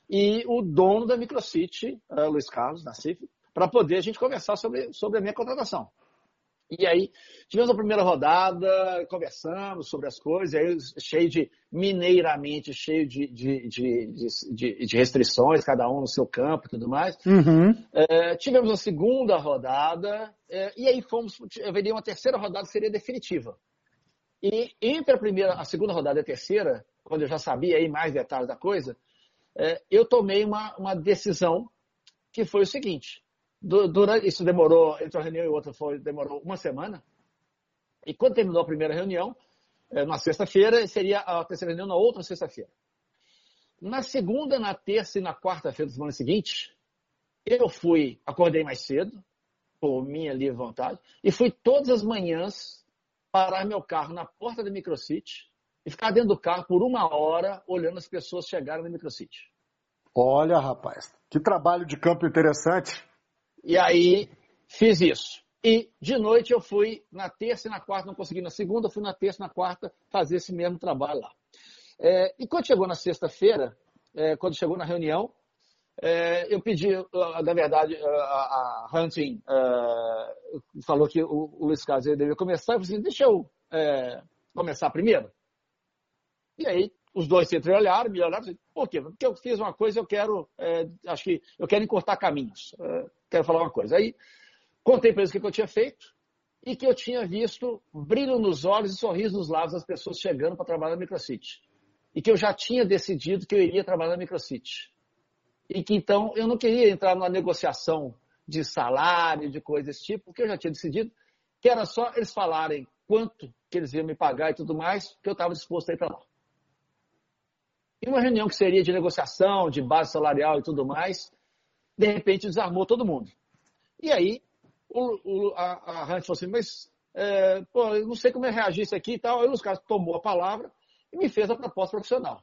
e o dono da Microcity, é, Luiz Carlos Nassif, para poder a gente conversar sobre, sobre a minha contratação. E aí, tivemos a primeira rodada, conversamos sobre as coisas, aí cheio de, mineiramente, cheio de, de, de, de restrições, cada um no seu campo e tudo mais. Uhum. É, tivemos a segunda rodada, é, e aí fomos, haveria uma terceira rodada que seria definitiva. E entre a primeira, a segunda rodada e a terceira, quando eu já sabia aí mais detalhes da coisa, é, eu tomei uma, uma decisão que foi o seguinte, Durante, isso demorou, entre uma reunião e outra, foi, demorou uma semana. E quando terminou a primeira reunião, eh, na sexta-feira, seria a terceira reunião na outra sexta-feira. Na segunda, na terça e na quarta-feira da semana seguinte, eu fui, acordei mais cedo, por minha livre vontade, e fui todas as manhãs parar meu carro na porta da Microcity e ficar dentro do carro por uma hora olhando as pessoas chegarem na Microcity. Olha, rapaz, que trabalho de campo interessante. E aí fiz isso. E de noite eu fui na terça e na quarta, não consegui na segunda, fui na terça e na quarta fazer esse mesmo trabalho lá. É, e quando chegou na sexta-feira, é, quando chegou na reunião, é, eu pedi, na verdade, a, a Hunting é, falou que o, o Luiz Carlos deveria começar, eu falei assim, deixa eu é, começar primeiro. E aí os dois se entreolharam, me olharam e por quê? Porque eu fiz uma coisa, eu quero, é, acho que eu quero encurtar caminhos. Quero falar uma coisa. Aí, contei para eles o que eu tinha feito e que eu tinha visto brilho nos olhos e sorriso nos lábios das pessoas chegando para trabalhar na Microcity. E que eu já tinha decidido que eu iria trabalhar na Microcity. E que então eu não queria entrar numa negociação de salário, de coisa desse tipo, porque eu já tinha decidido que era só eles falarem quanto que eles iam me pagar e tudo mais, que eu estava disposto a ir para lá. E uma reunião que seria de negociação, de base salarial e tudo mais, de repente desarmou todo mundo. E aí o, o, a, a Hunt falou assim, mas é, pô, eu não sei como é reagir isso aqui e tal. Aí os caras tomou a palavra e me fez a proposta profissional.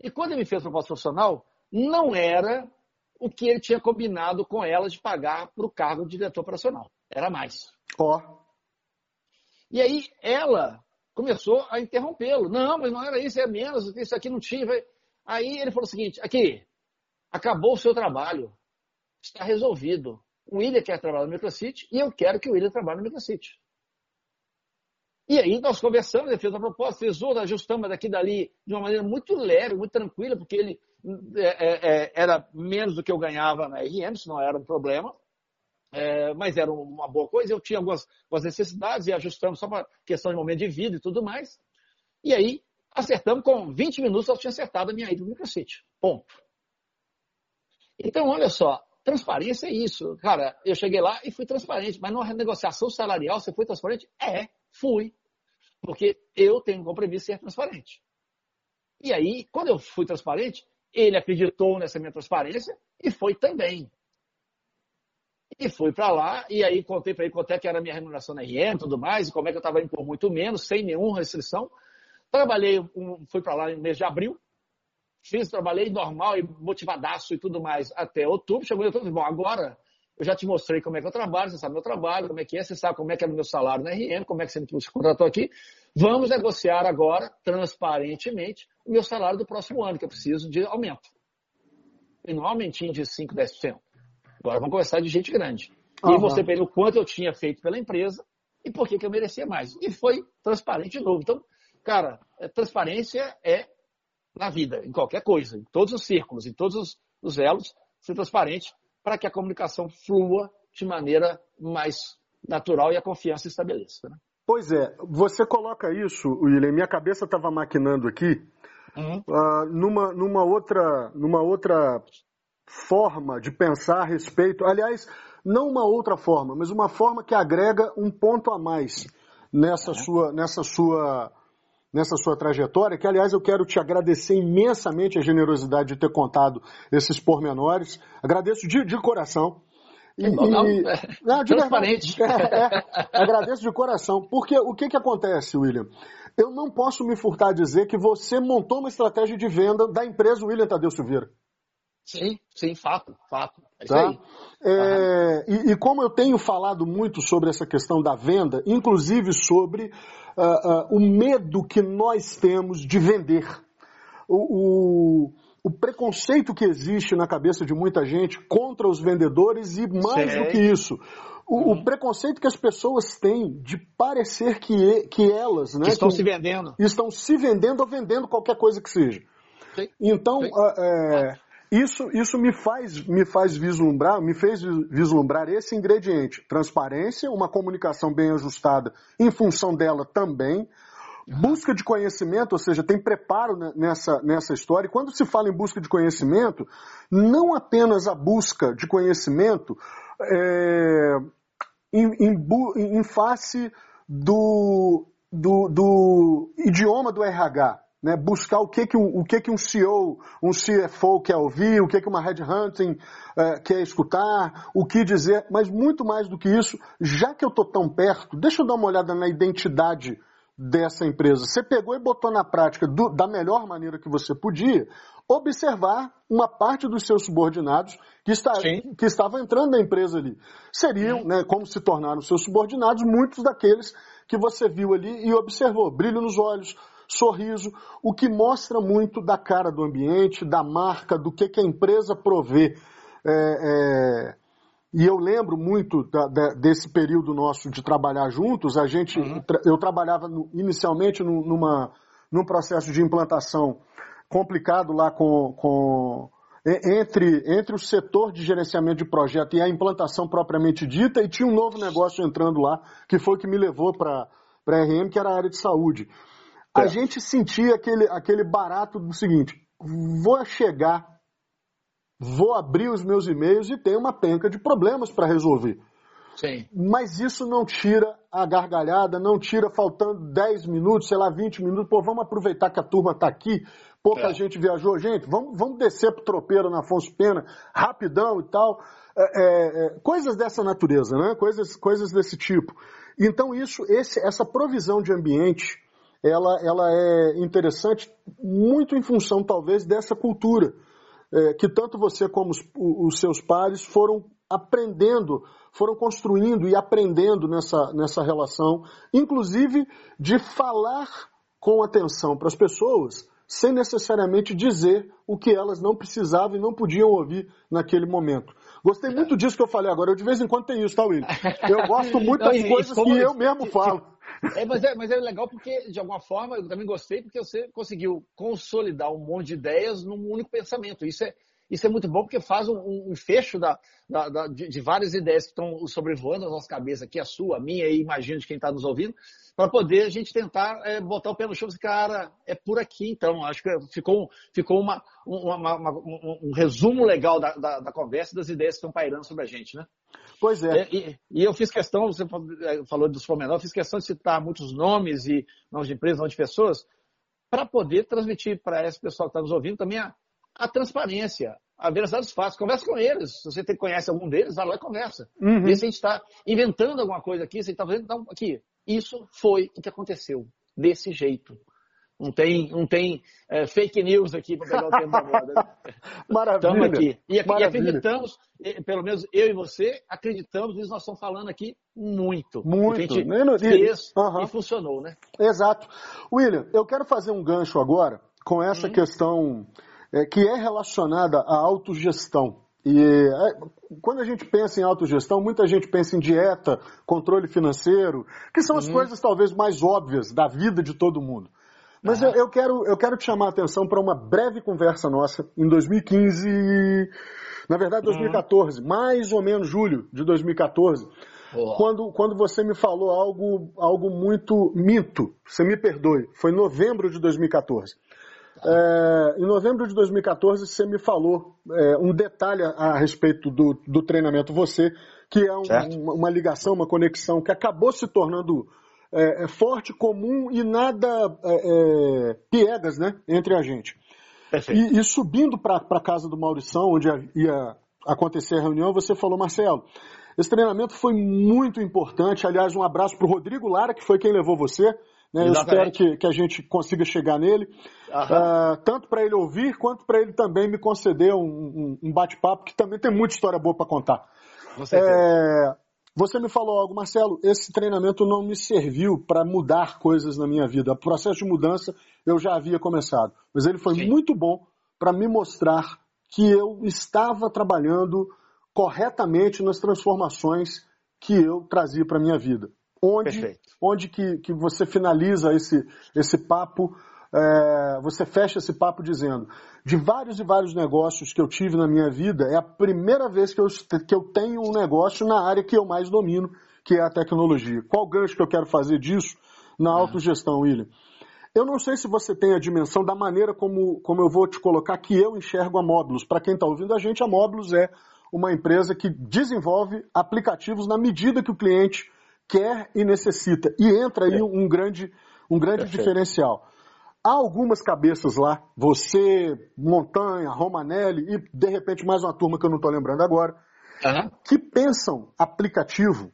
E quando ele me fez a proposta profissional, não era o que ele tinha combinado com ela de pagar para o cargo de diretor operacional. Era mais. Ó. Oh. E aí ela começou a interrompê-lo. Não, mas não era isso, é menos, isso aqui não tinha. Aí ele falou o seguinte: aqui, acabou o seu trabalho, está resolvido. O William quer trabalhar no Microcity e eu quero que o William trabalhe no Microcity. E aí nós conversamos, ele fez a proposta, fez outra, ajustamos daqui e dali de uma maneira muito leve, muito tranquila, porque ele é, é, é era menos do que eu ganhava na RM, isso não era um problema. É, mas era uma boa coisa. Eu tinha algumas, algumas necessidades e ajustamos só para questão de momento de vida e tudo mais. E aí acertamos com 20 minutos, eu tinha acertado a minha ida no Microcity. Ponto. Então, olha só, transparência é isso. Cara, eu cheguei lá e fui transparente, mas numa negociação salarial você foi transparente? É, fui. Porque eu tenho um compromisso de ser transparente. E aí, quando eu fui transparente, ele acreditou nessa minha transparência e foi também. E fui para lá, e aí contei para ele quanto é que era a minha remuneração na RM e tudo mais, e como é que eu estava indo por muito menos, sem nenhuma restrição. Trabalhei, um, fui para lá no mês de abril, fiz, trabalhei normal e motivadaço e tudo mais até outubro. Chegou em outubro, bom, agora eu já te mostrei como é que eu trabalho, você sabe meu trabalho, como é que é, você sabe como é que é o meu salário na RM, como é que você me contratou aqui. Vamos negociar agora, transparentemente, o meu salário do próximo ano, que eu preciso de aumento. E não aumentinho de 5, 10%. Agora vamos conversar de gente grande. Uhum. E mostrei para ele o quanto eu tinha feito pela empresa e por que, que eu merecia mais. E foi transparente de novo. Então, cara, é, transparência é na vida, em qualquer coisa, em todos os círculos, em todos os, os elos, ser transparente para que a comunicação flua de maneira mais natural e a confiança estabeleça. Né? Pois é, você coloca isso, William, minha cabeça estava maquinando aqui, uhum. uh, numa, numa, outra, numa outra forma de pensar a respeito, aliás, não uma outra forma, mas uma forma que agrega um ponto a mais nessa sua, nessa sua, nessa sua trajetória, que aliás eu quero te agradecer imensamente a generosidade de ter contado esses pormenores. Agradeço de, de coração. E, não, não, é, não, de transparente. É, é, agradeço de coração. Porque o que, que acontece, William? Eu não posso me furtar a dizer que você montou uma estratégia de venda da empresa William Tadeu Silveira. Sim, sim, fato, fato. É tá? É, e, e, como eu tenho falado muito sobre essa questão da venda, inclusive sobre uh, uh, o medo que nós temos de vender, o, o, o, preconceito que existe na cabeça de muita gente contra os vendedores e mais do que isso, o, o, preconceito que as pessoas têm de parecer que, que elas né, que estão que se vendendo, estão se vendendo ou vendendo qualquer coisa que seja. Sim. Então, Sim. Uh, é, isso, isso me faz, me faz vislumbrar, me fez vislumbrar esse ingrediente: transparência, uma comunicação bem ajustada em função dela também, busca de conhecimento, ou seja, tem preparo nessa, nessa história. E quando se fala em busca de conhecimento, não apenas a busca de conhecimento é, em, em, em face do, do, do idioma do RH, né, buscar o que que um, o que que um CEO, um CFO quer ouvir, o que que uma headhunting uh, quer escutar, o que dizer, mas muito mais do que isso, já que eu estou tão perto, deixa eu dar uma olhada na identidade dessa empresa. Você pegou e botou na prática do, da melhor maneira que você podia, observar uma parte dos seus subordinados que, está, que estavam entrando na empresa ali. Seriam, né, como se tornaram seus subordinados, muitos daqueles que você viu ali e observou. Brilho nos olhos, sorriso, o que mostra muito da cara do ambiente, da marca, do que, que a empresa provê. É, é, e eu lembro muito da, da, desse período nosso de trabalhar juntos. A gente, uhum. eu trabalhava no, inicialmente numa, num processo de implantação complicado lá com, com entre, entre o setor de gerenciamento de projeto e a implantação propriamente dita, e tinha um novo negócio entrando lá, que foi o que me levou para a RM, que era a área de saúde. A gente sentia aquele, aquele barato do seguinte: vou chegar, vou abrir os meus e-mails e tem uma penca de problemas para resolver. Sim. Mas isso não tira a gargalhada, não tira faltando 10 minutos, sei lá, 20 minutos. Pô, vamos aproveitar que a turma está aqui, pouca é. gente viajou. Gente, vamos, vamos descer pro tropeiro na Afonso Pena, rapidão e tal. É, é, é, coisas dessa natureza, né? Coisas, coisas desse tipo. Então, isso, esse, essa provisão de ambiente, ela, ela é interessante muito em função, talvez, dessa cultura. É, que tanto você como os, os seus pares foram aprendendo, foram construindo e aprendendo nessa, nessa relação, inclusive de falar com atenção para as pessoas, sem necessariamente dizer o que elas não precisavam e não podiam ouvir naquele momento. Gostei muito disso que eu falei agora. Eu de vez em quando tenho isso, tá, William? Eu gosto muito das coisas que eu mesmo falo. É, mas, é, mas é legal porque, de alguma forma, eu também gostei porque você conseguiu consolidar um monte de ideias num único pensamento. Isso é, isso é muito bom porque faz um, um fecho da, da, da de, de, várias ideias que estão sobrevoando a nossa cabeça aqui, a sua, a minha e imagino de quem está nos ouvindo, para poder a gente tentar é, botar o pé no chão e cara, é por aqui então. Acho que ficou, ficou uma, uma, uma, um, um, resumo legal da, da, da conversa das ideias que estão pairando sobre a gente, né? Pois é. E, e, eu fiz questão, você é, falou dos pormenores, fiz questão de citar muitos nomes e nomes de empresas, nomes de pessoas, para poder transmitir para esse pessoal que está nos ouvindo também a, a transparência, a veracidade dos fatos. Conversa com eles. Se você conhece algum deles, vai lá e conversa. Uhum. Vê se a gente está inventando alguma coisa aqui, se a gente está fazendo. Então, aqui, isso foi o que aconteceu. Desse jeito. Não tem, não tem é, fake news aqui para pegar o tempo da moda. Né? (laughs) Maravilha. Estamos aqui. E, e, acreditamos, pelo menos eu e você, acreditamos nisso nós estamos falando aqui muito. Muito. A gente fez uhum. e funcionou, né? Exato. William, eu quero fazer um gancho agora com essa uhum. questão é, que é relacionada à autogestão. E é, quando a gente pensa em autogestão, muita gente pensa em dieta, controle financeiro, que são as uhum. coisas talvez mais óbvias da vida de todo mundo. Mas uhum. eu, eu, quero, eu quero te chamar a atenção para uma breve conversa nossa em 2015, na verdade 2014, uhum. mais ou menos julho de 2014, quando, quando você me falou algo, algo muito minto, você me perdoe, foi novembro de 2014. É, em novembro de 2014, você me falou é, um detalhe a, respeito do, do, treinamento Você, que é um, uma, uma, ligação, uma conexão que acabou se tornando é, é forte, comum e nada é, é, piegas né, entre a gente. E, e, subindo para a casa do Maurição, onde ia acontecer a reunião, você falou, Marcelo, esse treinamento foi muito importante. Aliás, um abraço para o Rodrigo Lara, que foi quem levou você. Né? Eu espero que, que, a gente consiga chegar nele, uh, tanto para ele ouvir, quanto para ele também me conceder um, um, um bate-papo, que também tem muita história boa para contar. É, você me falou algo, Marcelo, esse treinamento não me serviu para mudar coisas na minha vida. O processo de mudança eu já havia começado, mas ele foi Sim. muito bom para me mostrar que eu estava trabalhando corretamente nas transformações que eu trazia para minha vida. Onde, onde que, que você finaliza esse, esse papo, é, você fecha esse papo dizendo, de vários e vários negócios que eu tive na minha vida, é a primeira vez que eu, que eu tenho um negócio na área que eu mais domino, que é a tecnologia. Qual gancho que eu quero fazer disso na uhum. autogestão, William? Eu não sei se você tem a dimensão da maneira como, como eu vou te colocar que eu enxergo a Módulos. Para quem está ouvindo a gente, a Módulos é uma empresa que desenvolve aplicativos na medida que o cliente quer e necessita. E entra aí é. um grande, um grande diferencial. Há algumas cabeças lá, você, Montanha, Romanelli e de repente mais uma turma que eu não estou lembrando agora, uhum. que pensam aplicativo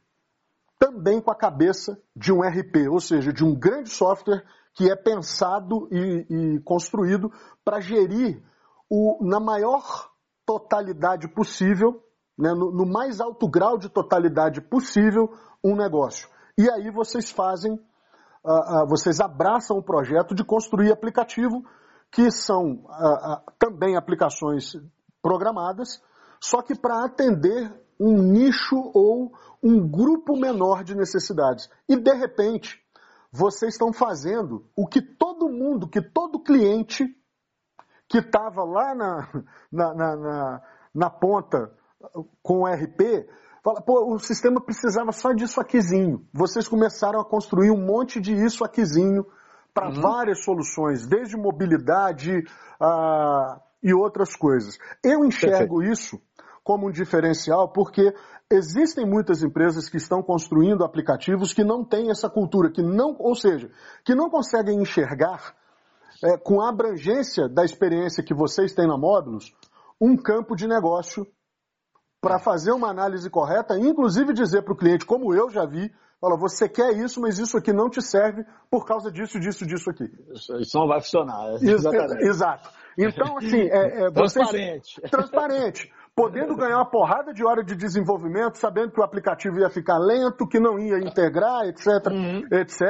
também com a cabeça de um RP, ou seja, de um grande software que é pensado e, e construído para gerir o, na maior totalidade possível, né, no, no mais alto grau de totalidade possível, um negócio. E aí vocês fazem, uh, uh, vocês abraçam o projeto de construir aplicativo, que são uh, também aplicações programadas, só que para atender um nicho ou um grupo menor de necessidades. E de repente, vocês estão fazendo o que todo mundo, que todo cliente que estava lá na, na, na, na, na ponta com o RP, fala, pô, o sistema precisava só disso aquizinho. Vocês começaram a construir um monte de isso aquizinho para uhum. várias soluções, desde mobilidade uh, e outras coisas. Eu enxergo Perfeito. isso como um diferencial porque existem muitas empresas que estão construindo aplicativos que não têm essa cultura, que não, ou seja, que não conseguem enxergar é, com a abrangência da experiência que vocês têm na Módulos, um campo de negócio para fazer uma análise correta, inclusive dizer para o cliente, como eu já vi, fala, você quer isso, mas isso aqui não te serve por causa disso, disso, disso aqui. Isso, não vai funcionar. Exatamente. Exato. Então, assim, é, é, transparente. Vocês, (laughs) transparente podendo ganhar uma porrada de hora de desenvolvimento, sabendo que o aplicativo ia ficar lento, que não ia integrar, etc, uhum. etc.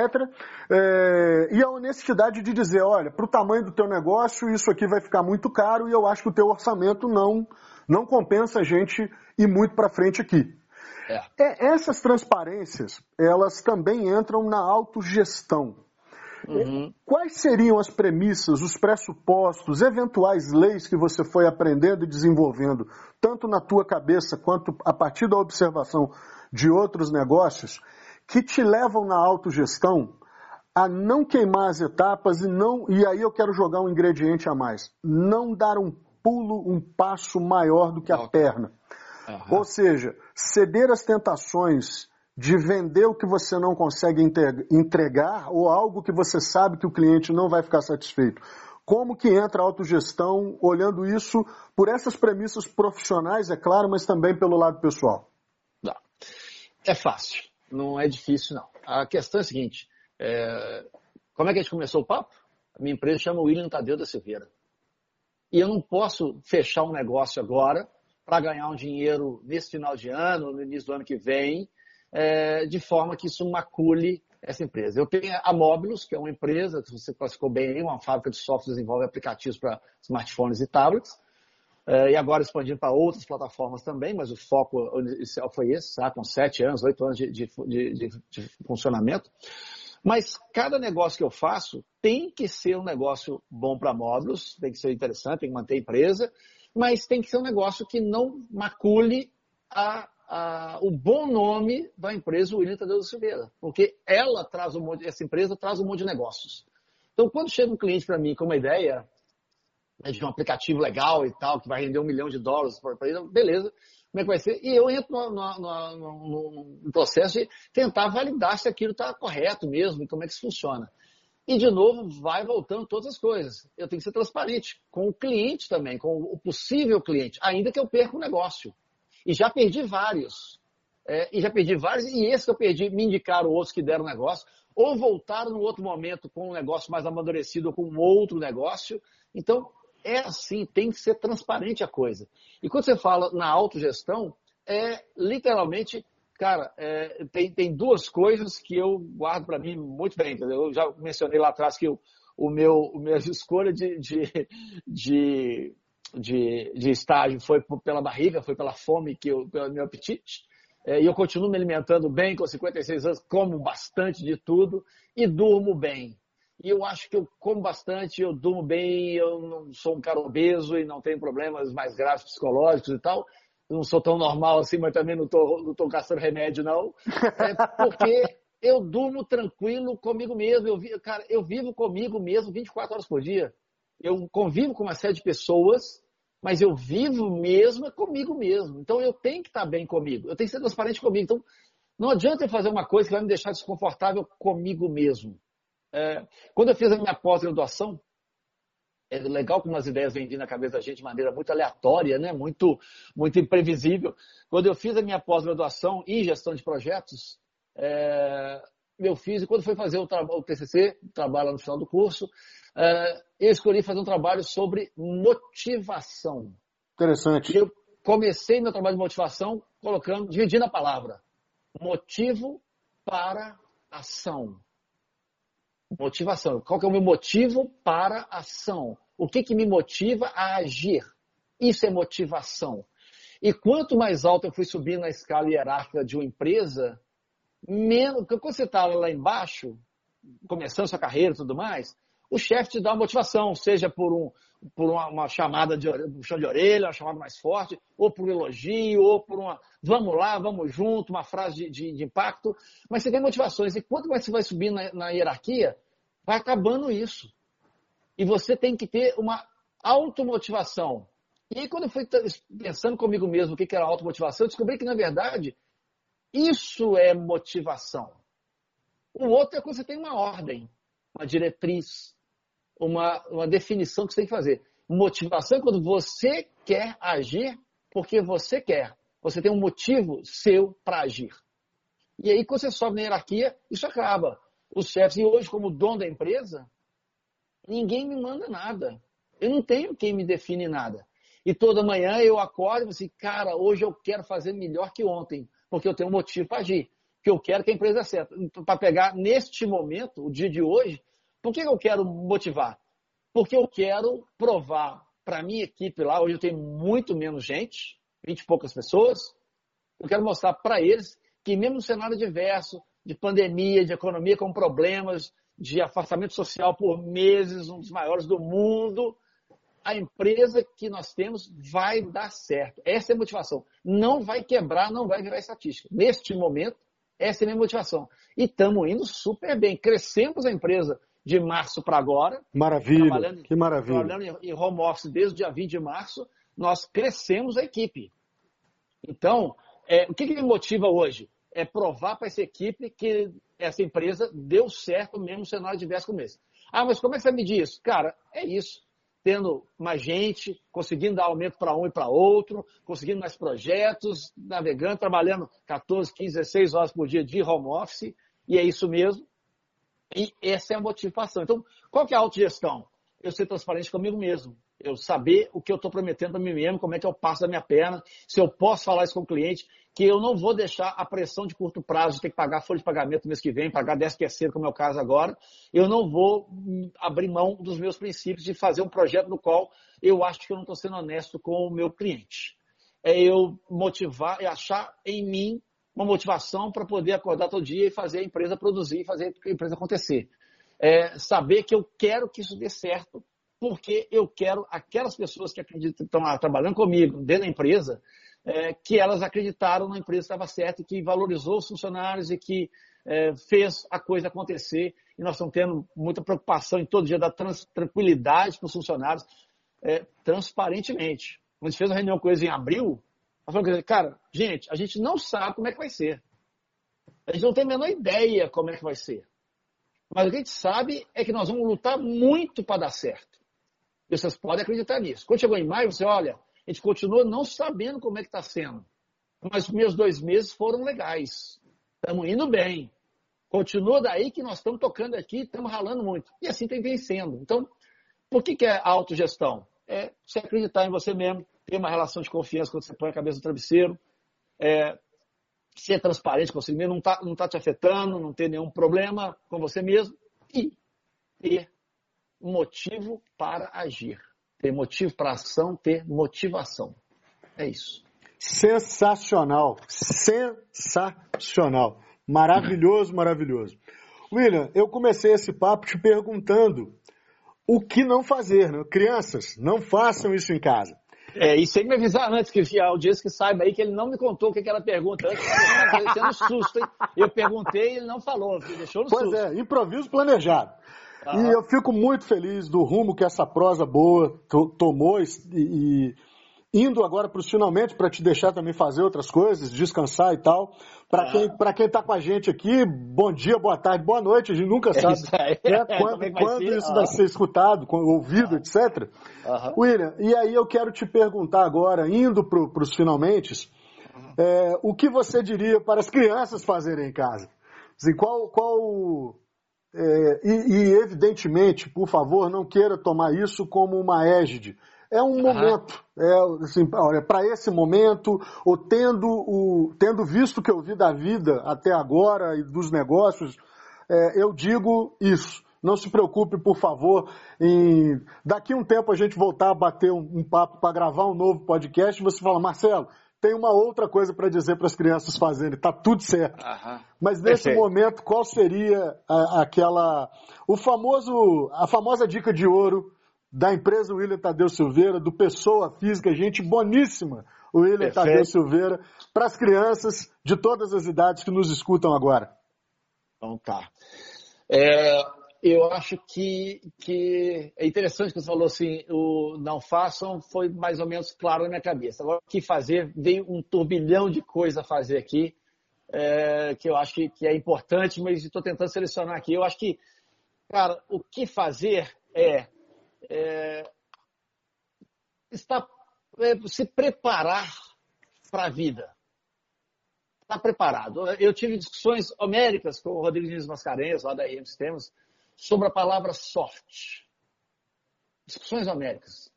É, e a honestidade de dizer, olha, para o tamanho do teu negócio, isso aqui vai ficar muito caro e eu acho que o teu orçamento não, não compensa a gente ir muito para frente aqui. É. É, essas transparências, elas também entram na autogestão. Uhum. Quais seriam as premissas, os pressupostos, eventuais leis que você foi aprendendo e desenvolvendo, tanto na tua cabeça quanto a partir da observação de outros negócios, que te levam na autogestão a não queimar as etapas e não, e aí eu quero jogar um ingrediente a mais, não dar um pulo, um passo maior do que a perna. Uhum. Ou seja, ceder às tentações de vender o que você não consegue entregar ou algo que você sabe que o cliente não vai ficar satisfeito. Como que entra a autogestão olhando isso por essas premissas profissionais, é claro, mas também pelo lado pessoal? Não. É fácil, não é difícil não. A questão é a seguinte, é... como é que a gente começou o papo? A minha empresa chama William Tadeu da Silveira. E eu não posso fechar um negócio agora para ganhar um dinheiro nesse final de ano, no início do ano que vem, é, de forma que isso macule essa empresa. Eu tenho a Mobilus, que é uma empresa, que você classificou bem, uma fábrica de software desenvolve aplicativos para smartphones e tablets, é, e agora expandindo para outras plataformas também, mas o foco inicial foi esse, tá? com sete anos, oito anos de, de, de, de funcionamento. Mas cada negócio que eu faço tem que ser um negócio bom para módulos, tem que ser interessante, tem que manter a empresa, mas tem que ser um negócio que não macule a a, o bom nome da empresa William Tadeu Silveira, porque ela traz um monte, essa empresa traz um monte de negócios. Então, quando chega um cliente para mim com uma ideia né, de um aplicativo legal e tal, que vai render um milhão de dólares para ele, beleza, como é que vai ser? E eu entro no, processo de tentar validar se aquilo está correto mesmo e como é que isso funciona. E, de novo, vai voltando todas as coisas. Eu tenho que ser transparente com o cliente também, com o possível cliente, ainda que eu perca o negócio. E já perdi vários. É, e já perdi vários, e esse que eu perdi, me indicaram outros que deram negócio, ou voltaram no outro momento com um negócio mais amadurecido ou com um outro negócio. Então, é assim, tem que ser transparente a coisa. E quando você fala na autogestão, é literalmente, cara, é, tem, tem duas coisas que eu guardo para mim muito bem, entendeu? Eu já mencionei lá atrás que o, o meu, o minha (laughs) escolha de, de, de de, de estágio foi pela barriga, foi pela fome, que eu, pelo meu apetite. É, e eu continuo me alimentando bem, com 56 anos, como bastante de tudo e durmo bem. E eu acho que eu como bastante, eu durmo bem, eu não sou um cara obeso e não tenho problemas mais graves psicológicos e tal. Eu não sou tão normal assim, mas também não estou não tô gastando remédio, não. É porque eu durmo tranquilo comigo mesmo. Eu, cara, eu vivo comigo mesmo 24 horas por dia. Eu convivo com uma série de pessoas mas eu vivo mesmo comigo mesmo. Então eu tenho que estar bem comigo, eu tenho que ser transparente comigo. Então não adianta eu fazer uma coisa que vai me deixar desconfortável comigo mesmo. É, quando eu fiz a minha pós-graduação, é legal como as ideias vêm na cabeça da gente de maneira muito aleatória, né? muito, muito imprevisível. Quando eu fiz a minha pós-graduação em gestão de projetos, é, eu fiz, e quando foi fazer o, o TCC, trabalho no final do curso, uh, eu escolhi fazer um trabalho sobre motivação. Interessante. Eu comecei meu trabalho de motivação colocando, dividindo a palavra. Motivo para ação. Motivação. Qual é o meu motivo para ação? O que, que me motiva a agir? Isso é motivação. E quanto mais alto eu fui subindo na escala hierárquica de uma empresa, menos. Quando você estava lá embaixo, começando sua carreira e tudo mais, o chefe te dá uma motivação, seja por, um, por uma, uma chamada de um chão de orelha, uma chamada mais forte, ou por um elogio, ou por uma vamos lá, vamos junto, uma frase de, de, de impacto. Mas você tem motivações. E quanto mais você vai subindo na, na hierarquia, vai acabando isso. E você tem que ter uma automotivação. E aí, quando eu fui pensando comigo mesmo o que era automotivação, eu descobri que, na verdade, isso é motivação. O outro é quando você tem uma ordem, uma diretriz, uma, uma definição que você tem que fazer. Motivação é quando você quer agir porque você quer. Você tem um motivo seu para agir. E aí, quando você sobe na hierarquia, isso acaba. Os chefes, e hoje, como dono da empresa, ninguém me manda nada. Eu não tenho quem me define nada. E toda manhã eu acordo e falo assim, cara, hoje eu quero fazer melhor que ontem, porque eu tenho um motivo para agir. Que eu quero que a empresa acerta. Para pegar neste momento, o dia de hoje, por que eu quero motivar? Porque eu quero provar para minha equipe lá, hoje eu tenho muito menos gente, 20 e poucas pessoas, eu quero mostrar para eles que mesmo no cenário diverso, de pandemia, de economia com problemas, de afastamento social por meses, um dos maiores do mundo, a empresa que nós temos vai dar certo. Essa é a motivação. Não vai quebrar, não vai virar estatística. Neste momento, essa é a minha motivação. E estamos indo super bem. Crescemos a empresa de março para agora. Maravilha, que maravilha. Trabalhando em home office desde o dia 20 de março, nós crescemos a equipe. Então, é, o que, que me motiva hoje? É provar para essa equipe que essa empresa deu certo mesmo no cenário diverso como esse. Ah, mas como é que você medir isso? Cara, é isso. Tendo mais gente, conseguindo dar aumento para um e para outro, conseguindo mais projetos, navegando, trabalhando 14, 15, 16 horas por dia de home office, e é isso mesmo. E essa é a motivação. Então, qual que é a autogestão? Eu ser transparente comigo mesmo. Eu saber o que eu estou prometendo para mim mesmo, como é que eu passo da minha perna, se eu posso falar isso com o cliente, que eu não vou deixar a pressão de curto prazo de ter que pagar folha de pagamento no mês que vem, pagar 10 terceiro, como é o caso agora. Eu não vou abrir mão dos meus princípios de fazer um projeto no qual eu acho que eu não estou sendo honesto com o meu cliente. É eu motivar e achar em mim uma motivação para poder acordar todo dia e fazer a empresa produzir, fazer a empresa acontecer. É saber que eu quero que isso dê certo, porque eu quero aquelas pessoas que acreditam, estão lá trabalhando comigo dentro da empresa, é, que elas acreditaram na empresa estava certa que valorizou os funcionários e que é, fez a coisa acontecer. E nós estamos tendo muita preocupação em todo dia da tranquilidade para os funcionários, é, transparentemente. Quando a gente fez uma reunião com eles em abril, nós falamos, cara, gente, a gente não sabe como é que vai ser. A gente não tem a menor ideia como é que vai ser. Mas o que a gente sabe é que nós vamos lutar muito para dar certo. E vocês podem acreditar nisso. Quando chegou em maio, você olha, a gente continua não sabendo como é que está sendo. Mas os meus dois meses foram legais. Estamos indo bem. Continua daí que nós estamos tocando aqui, estamos ralando muito. E assim tem vencendo. Então, por que, que é autogestão? É você acreditar em você mesmo, ter uma relação de confiança quando você põe a cabeça no travesseiro, é, ser transparente você mesmo, não está não tá te afetando, não ter nenhum problema com você mesmo e ter motivo para agir ter motivo para ação, ter motivação. É isso. Sensacional, sensacional. Maravilhoso, maravilhoso. William, eu comecei esse papo te perguntando o que não fazer, né? Crianças, não façam isso em casa. É, e sem me avisar antes, que a audiência que saiba aí que ele não me contou o que, que era a pergunta antes, tendo susto, hein? Eu perguntei e ele não falou, deixou no pois susto. Pois é, improviso planejado. E eu fico muito feliz do rumo que essa prosa boa tomou e, e indo agora para os finalmente para te deixar também fazer outras coisas, descansar e tal. Para quem para quem está com a gente aqui, bom dia, boa tarde, boa noite. A gente nunca é sabe (laughs) né, quando, é quando isso vai ser escutado, ouvido, etc. William, e aí eu quero te perguntar agora, indo para os finalmente, é, o que você diria para as crianças fazerem em casa? Assim, qual, qual é, e, e, evidentemente, por favor, não queira tomar isso como uma égide. É um momento, é, assim, olha, para esse momento, ou tendo, o, tendo visto o que eu vi da vida até agora e dos negócios, é, eu digo isso. Não se preocupe, por favor, em daqui um tempo a gente voltar a bater um, um papo para gravar um novo podcast, você fala, Marcelo, tem uma outra coisa para dizer para as crianças fazerem, tá tudo certo. Aham. Mas nesse Perfeito. momento, qual seria a- aquela o famoso a famosa dica de ouro da empresa William Tadeu Silveira, do pessoa física, gente boníssima, o William Perfeito. Tadeu Silveira, para as crianças de todas as idades que nos escutam agora? Então tá. É, eu acho que, que é interessante que você falou assim, o não façam foi mais ou menos claro na minha cabeça. Agora, o que fazer? Veio um turbilhão de coisa a fazer aqui, é, que eu acho que, que é importante, mas estou tentando selecionar aqui. Eu acho que, cara, o que fazer é, é estar, é, se preparar para a vida está preparado. Eu tive discussões homéricas com o Rodrigo Diniz Mascarenhas, lá da RM Sistemas, sobre a palavra sorte. Discussões homéricas.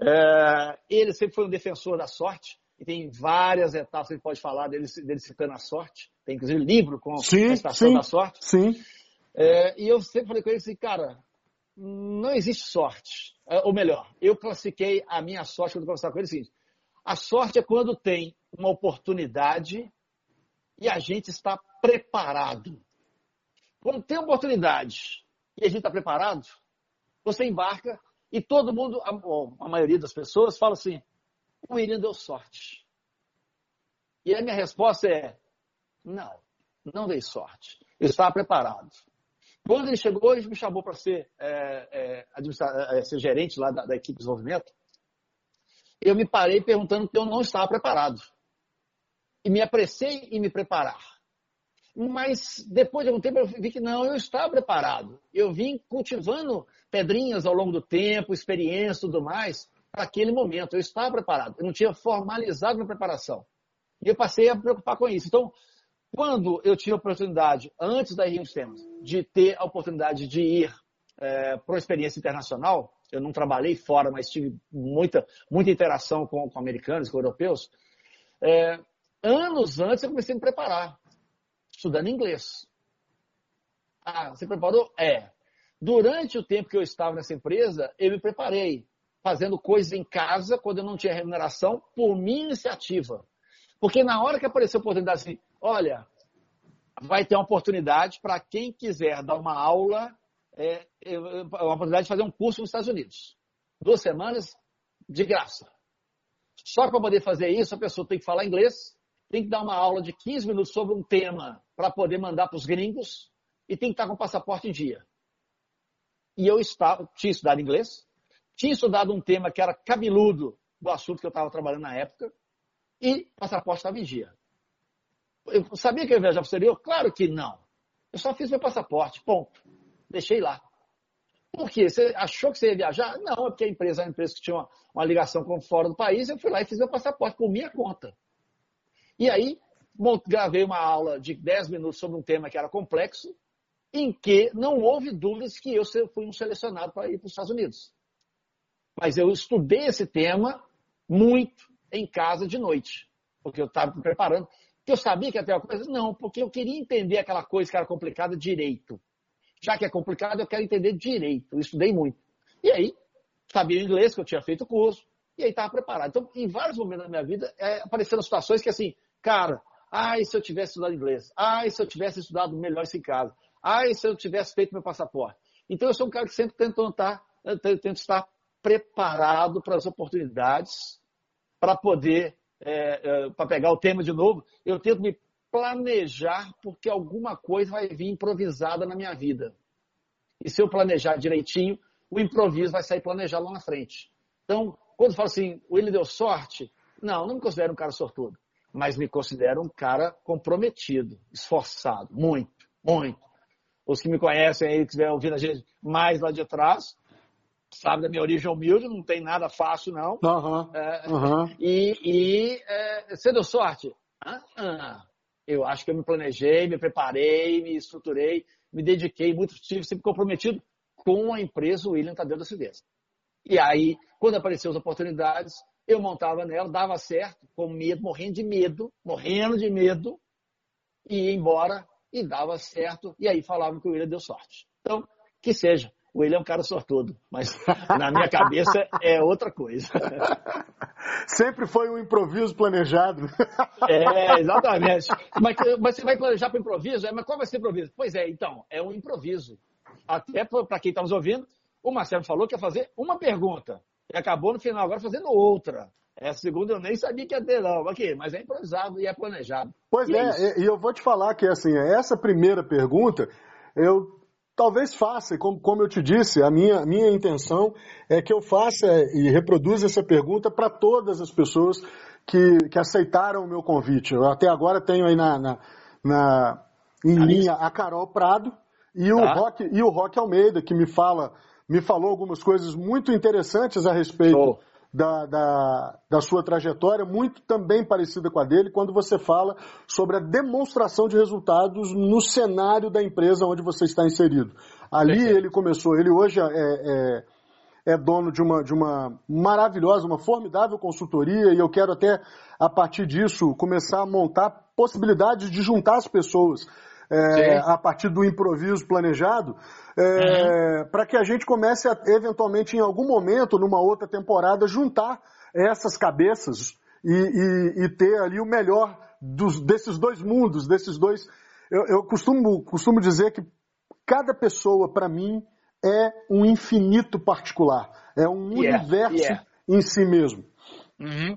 É, ele sempre foi um defensor da sorte, e tem várias etapas que ele pode falar dele, dele citando a sorte. Tem inclusive livro com Sim, a estação sim. da sorte. Sim. É, e eu sempre falei com ele assim, cara, não existe sorte. É, Ou melhor, eu classifiquei a minha sorte quando eu conversava com ele assim, a sorte é quando tem uma oportunidade e a gente está preparado. Quando tem oportunidade e a gente está preparado, você embarca e todo mundo, a, a maioria das pessoas, fala assim: o William deu sorte. E a minha resposta é: não, não dei sorte. Eu estava preparado. Quando ele chegou, ele me chamou para ser, é, é, é, ser gerente lá da, da equipe de desenvolvimento. Eu me parei perguntando que eu não estava preparado. E me apressei em me preparar. Mas depois de algum tempo eu vi que não, eu estava preparado. Eu vim cultivando pedrinhas ao longo do tempo, experiência e tudo mais, para aquele momento. Eu estava preparado. Eu não tinha formalizado minha preparação. E eu passei a me preocupar com isso. Então, quando eu tive a oportunidade, antes da Rio Sistemas, de ter a oportunidade de ir é, para uma experiência internacional, eu não trabalhei fora, mas tive muita, muita interação com, com americanos, com europeus, é, anos antes eu comecei a me preparar, estudando inglês. Ah, você preparou? É. Durante o tempo que eu estava nessa empresa, eu me preparei, fazendo coisas em casa, quando eu não tinha remuneração, por minha iniciativa. Porque na hora que apareceu a oportunidade assim, olha, vai ter uma oportunidade para quem quiser dar uma aula, é, é, uma oportunidade de fazer um curso nos Estados Unidos. Duas semanas de graça. Só para poder fazer isso, a pessoa tem que falar inglês, tem que dar uma aula de 15 minutos sobre um tema para poder mandar para os gringos e tem que estar com o passaporte em dia. E eu estava, tinha estudado inglês, tinha estudado um tema que era cabeludo do assunto que eu estava trabalhando na época e o passaporte estava em dia. Eu sabia que eu ia viajar para o exterior? Claro que não. Eu só fiz meu passaporte, ponto. Deixei lá. Por quê? Você achou que você ia viajar? Não, é porque a empresa era uma empresa que tinha uma, uma ligação com fora do país, eu fui lá e fiz meu passaporte por minha conta. E aí, gravei uma aula de 10 minutos sobre um tema que era complexo, em que não houve dúvidas que eu fui um selecionado para ir para os Estados Unidos. Mas eu estudei esse tema muito em casa de noite, porque eu estava me preparando. Porque eu sabia que ia ter uma coisa? Não, porque eu queria entender aquela coisa que era complicada direito. Já que é complicado, eu quero entender direito. Eu estudei muito. E aí, sabia inglês, que eu tinha feito o curso, e aí estava preparado. Então, em vários momentos da minha vida, é, apareceram situações que assim, cara, ai, se eu tivesse estudado inglês, ai, se eu tivesse estudado melhor isso em casa, ai, se eu tivesse feito meu passaporte. Então, eu sou um cara que sempre tento estar, tento estar preparado para as oportunidades, para poder, é, é, para pegar o tema de novo, eu tento me planejar porque alguma coisa vai vir improvisada na minha vida. E se eu planejar direitinho, o improviso vai sair planejado lá na frente. Então, quando eu falo assim, o Willi deu sorte, não, não me considero um cara sortudo, mas me considero um cara comprometido, esforçado, muito, muito. Os que me conhecem aí, que estiver ouvindo a gente mais lá de trás, sabe da minha origem humilde, não tem nada fácil, não. Aham. É, Aham. e, e é, você deu sorte? Ah, ah. Eu acho que eu me planejei, me preparei, me estruturei, me dediquei, muito estive sempre comprometido com a empresa William Tadeu da Silvestre. E aí, quando apareceram as oportunidades, eu montava nela, dava certo, com medo, morrendo de medo, morrendo de medo, e ia embora e dava certo, e aí falavam que o William deu sorte. Então, que seja. O William é um cara sortudo, mas na minha cabeça é outra coisa. (laughs) Sempre foi um improviso planejado. É, exatamente. Mas, mas você vai planejar para improviso? É, mas qual vai ser o improviso? Pois é, então, é um improviso. Até para quem está nos ouvindo, o Marcelo falou que ia fazer uma pergunta. E acabou no final agora fazendo outra. Essa segunda eu nem sabia que ia ter, não. Aqui, mas é improvisado e é planejado. Pois e é, é e eu vou te falar que assim, essa primeira pergunta, eu talvez faça, como, como eu te disse, a minha, minha intenção é que eu faça e reproduza essa pergunta para todas as pessoas que, que aceitaram o meu convite. Eu até agora tenho aí na, na, na em linha a Carol Prado e o, tá. Rock, e o Rock Almeida, que me fala, me falou algumas coisas muito interessantes a respeito. Show da, da, da, sua trajetória, muito também parecida com a dele, quando você fala sobre a demonstração de resultados no cenário da empresa onde você está inserido. Ali ele começou, ele hoje é, é, é, dono de uma, de uma maravilhosa, uma formidável consultoria, e eu quero até, a partir disso, começar a montar possibilidades de juntar as pessoas é, a partir do improviso planejado, é, uhum. para que a gente comece a, eventualmente, em algum momento, numa outra temporada, juntar essas cabeças e, e, e ter ali o melhor dos, desses dois mundos, desses dois. Eu, eu costumo, costumo dizer que cada pessoa, para mim, é um infinito particular, é um yeah, universo yeah. em si mesmo. Uhum.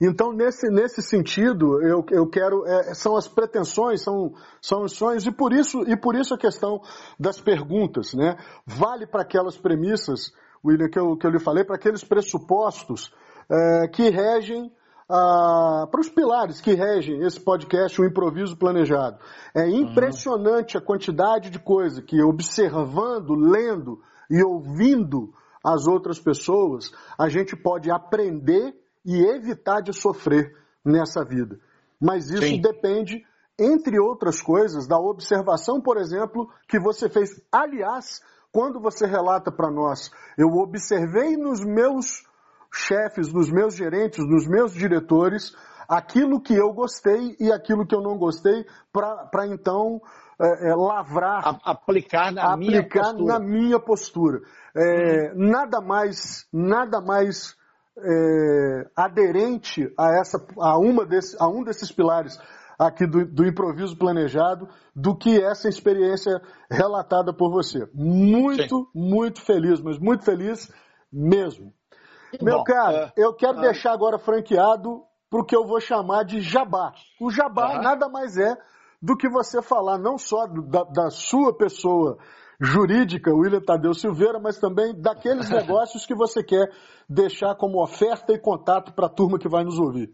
Então, nesse, nesse sentido, eu, eu quero. É, são as pretensões, são, são os sonhos, e por isso, e por isso a questão das perguntas, né? Vale para aquelas premissas, William, que eu, que eu lhe falei, para aqueles pressupostos é, que regem. Ah, para os pilares que regem esse podcast, o improviso planejado. É impressionante a quantidade de coisa que, observando, lendo e ouvindo as outras pessoas, a gente pode aprender e evitar de sofrer nessa vida. Mas isso Sim. depende, entre outras coisas, da observação, por exemplo, que você fez. Aliás, quando você relata para nós, eu observei nos meus chefes, nos meus gerentes, nos meus diretores, aquilo que eu gostei e aquilo que eu não gostei, para então é, é, lavrar. A, aplicar na aplicar minha postura. Na minha postura. É, uhum. Nada mais, nada mais é, aderente a, essa, a, uma desse, a um desses pilares aqui do, do, improviso planejado do que essa experiência relatada por você. Muito, Sim. muito feliz, mas muito feliz mesmo. Meu Bom, caro, é, eu quero é, deixar agora franqueado para o que eu vou chamar de jabá. O jabá nada mais é do que você falar não só da, da sua pessoa jurídica, William Tadeu Silveira, mas também daqueles (laughs) negócios que você quer deixar como oferta e contato para a turma que vai nos ouvir.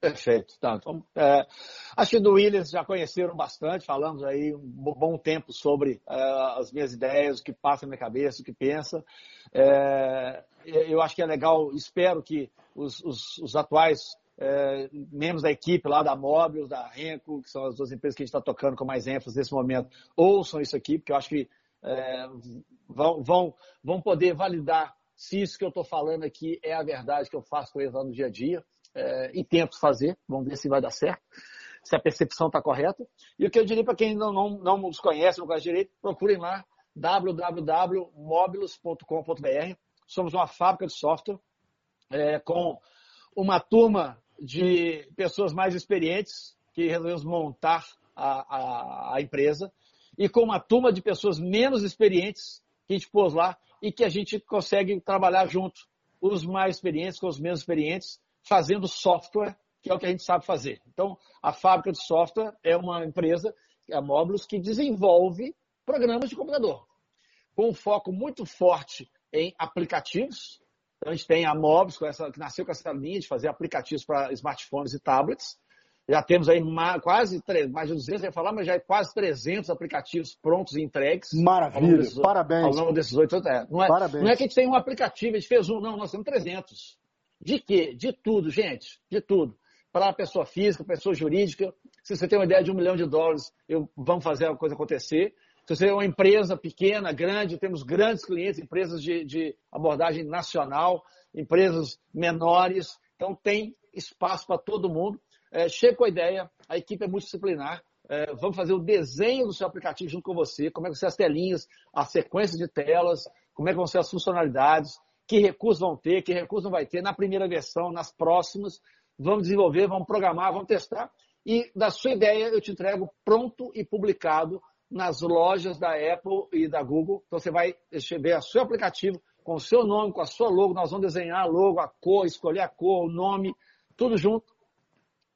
Perfeito. Tá, então, é, acho que do Williams já conheceram bastante, falamos aí um bom tempo sobre é, as minhas ideias, o que passa na minha cabeça, o que pensa. É, eu acho que é legal, espero que os, os, os atuais é, membros da equipe lá da Mobius, da Renco, que são as duas empresas que a gente está tocando com mais ênfase nesse momento, ouçam isso aqui, porque eu acho que é, vão, vão, vão poder validar se isso que eu estou falando aqui é a verdade que eu faço com eles lá no dia a dia. É, e tento fazer, vamos ver se vai dar certo, se a percepção está correta. E o que eu diria para quem não, não, não nos conhece, não conhece direito, procurem lá www.mobilos.com.br. Somos uma fábrica de software é, com uma turma de pessoas mais experientes que resolvemos montar a, a, a empresa e com uma turma de pessoas menos experientes que a gente pôs lá e que a gente consegue trabalhar junto, os mais experientes com os menos experientes, fazendo software, que é o que a gente sabe fazer. Então, a fábrica de software é uma empresa, a Módulos, que desenvolve programas de computador, com um foco muito forte em aplicativos. Então, a gente tem a Módulos, que nasceu com essa linha de fazer aplicativos para smartphones e tablets. Já temos aí quase, mais de 200, eu ia falar, mas já é quase 300 aplicativos prontos e entregues. Maravilha, desses, parabéns. Ao longo desses oito. É, não, é, parabéns. não é que a gente tem um aplicativo, a gente fez um, não, nós temos 300. De quê? De tudo, gente, de tudo. Para a pessoa física, pessoa jurídica. Se você tem uma ideia de um milhão de dólares, eu, vamos fazer a coisa acontecer. Se você é uma empresa pequena, grande, temos grandes clientes, empresas de, de abordagem nacional, empresas menores. Então, tem espaço para todo mundo. É, chega com a ideia, a equipe é multidisciplinar, é, vamos fazer o desenho do seu aplicativo junto com você, como é que você as telinhas, a sequência de telas, como é que vão ser as funcionalidades, que recursos vão ter, que recursos não vai ter na primeira versão, nas próximas. Vamos desenvolver, vamos programar, vamos testar. E da sua ideia eu te entrego pronto e publicado nas lojas da Apple e da Google. Então você vai receber o seu aplicativo com o seu nome, com a sua logo. Nós vamos desenhar a logo, a cor, escolher a cor, o nome, tudo junto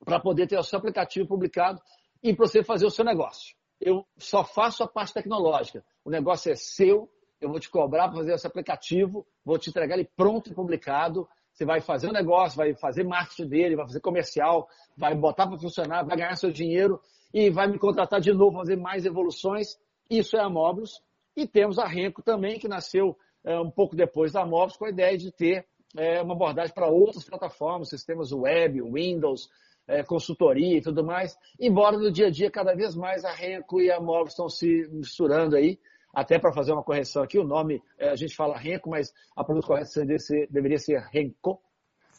para poder ter o seu aplicativo publicado e para você fazer o seu negócio. Eu só faço a parte tecnológica. O negócio é seu, eu vou te cobrar para fazer esse aplicativo, vou te entregar ele pronto e publicado. Você vai fazer o um negócio, vai fazer marketing dele, vai fazer comercial, vai botar para funcionar, vai ganhar seu dinheiro e vai me contratar de novo, fazer mais evoluções. Isso é a Móbilos. E temos a Renco também, que nasceu é, um pouco depois da Móbilos, com a ideia de ter é, uma abordagem para outras plataformas, sistemas web, Windows, é, consultoria e tudo mais, embora no dia a dia cada vez mais a Renco e a Móvel estão se misturando aí, até para fazer uma correção aqui, o nome, é, a gente fala Renco, mas a pronúncia correta deveria ser Renko,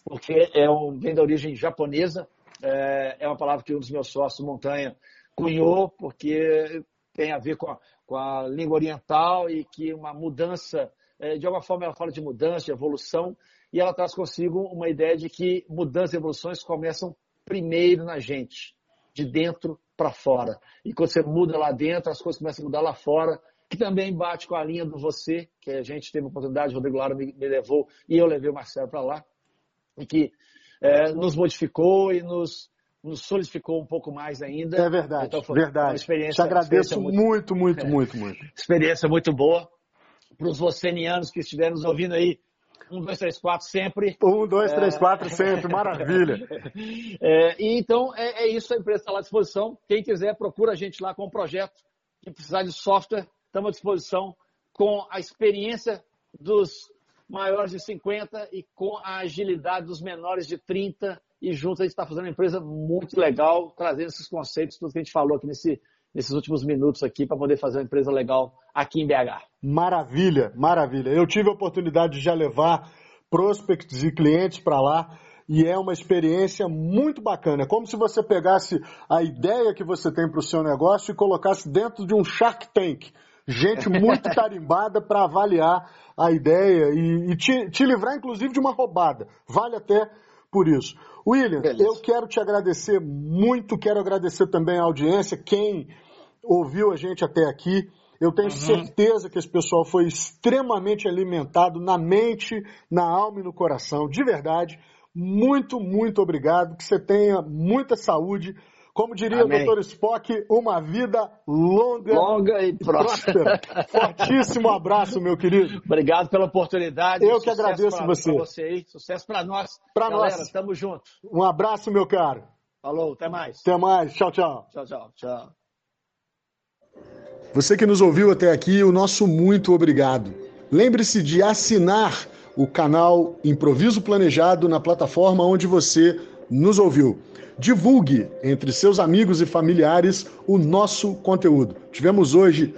porque é um, vem da origem japonesa, é, é, uma palavra que um dos meus sócios, Montanha, cunhou, porque tem a ver com a, com a língua oriental e que uma mudança, é, de alguma forma ela fala de mudança, de evolução, e ela traz consigo uma ideia de que mudanças e evoluções começam primeiro na gente, de dentro para fora. E quando você muda lá dentro, as coisas começam a mudar lá fora, que também bate com a linha do você, que a gente teve a oportunidade, o Rodrigo Lara me, me levou e eu levei o Marcelo para lá, e que é, nos modificou e nos, nos solidificou um pouco mais ainda. É verdade, então, foi verdade. Uma experiência, Te agradeço experiência muito, muito, muito, (laughs) muito, muito. Experiência muito boa. Para os vocenianos que estiverem nos ouvindo aí, um, dois, três, quatro, sempre. Um, dois, três, é... quatro, sempre. Maravilha. (laughs) É, e então, é, é, isso. A empresa está lá à disposição. Quem quiser, procura a gente lá com o um projeto. Quem precisar de software, estamos à disposição com a experiência dos maiores de 50 e com a agilidade dos menores de 30. E juntos a gente está fazendo uma empresa muito legal, trazendo esses conceitos, tudo que a gente falou aqui nesse, nesses últimos minutos aqui para poder fazer uma empresa legal aqui em BH. Maravilha, maravilha. Eu tive a oportunidade de já levar prospects e clientes para lá e é uma experiência muito bacana. É como se você pegasse a ideia que você tem para o seu negócio e colocasse dentro de um Shark Tank. Gente muito (laughs) tarimbada para avaliar a ideia e, e te, te, livrar, inclusive, de uma roubada. Vale até por isso. William, Beleza. eu quero te agradecer muito, quero agradecer também a audiência, quem ouviu a gente até aqui. Eu tenho uhum. certeza que esse pessoal foi extremamente alimentado na mente, na alma e no coração. De verdade, muito, muito obrigado. Que você tenha muita saúde. Como diria Amém. o Dr. Spock, uma vida longa, longa e próspera. (laughs) Fortíssimo abraço, meu querido. Obrigado pela oportunidade. Eu que agradeço pra, você. Pra você. Sucesso para nós. Para nós. Tamo junto. Um abraço, meu caro. Falou, até mais. Até mais. Tchau, tchau. Tchau, tchau. Tchau. Você que nos ouviu até aqui, o nosso muito obrigado. Lembre-se de assinar o canal Improviso Planejado na plataforma onde você nos ouviu. Divulgue entre seus amigos e familiares o nosso conteúdo. Tivemos hoje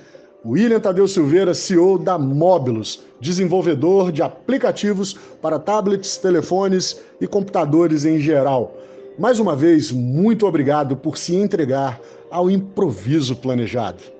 William Tadeu Silveira, CEO da Móbilos, desenvolvedor de aplicativos para tablets, telefones e computadores em geral. Mais uma vez, muito obrigado por se entregar ao improviso planejado.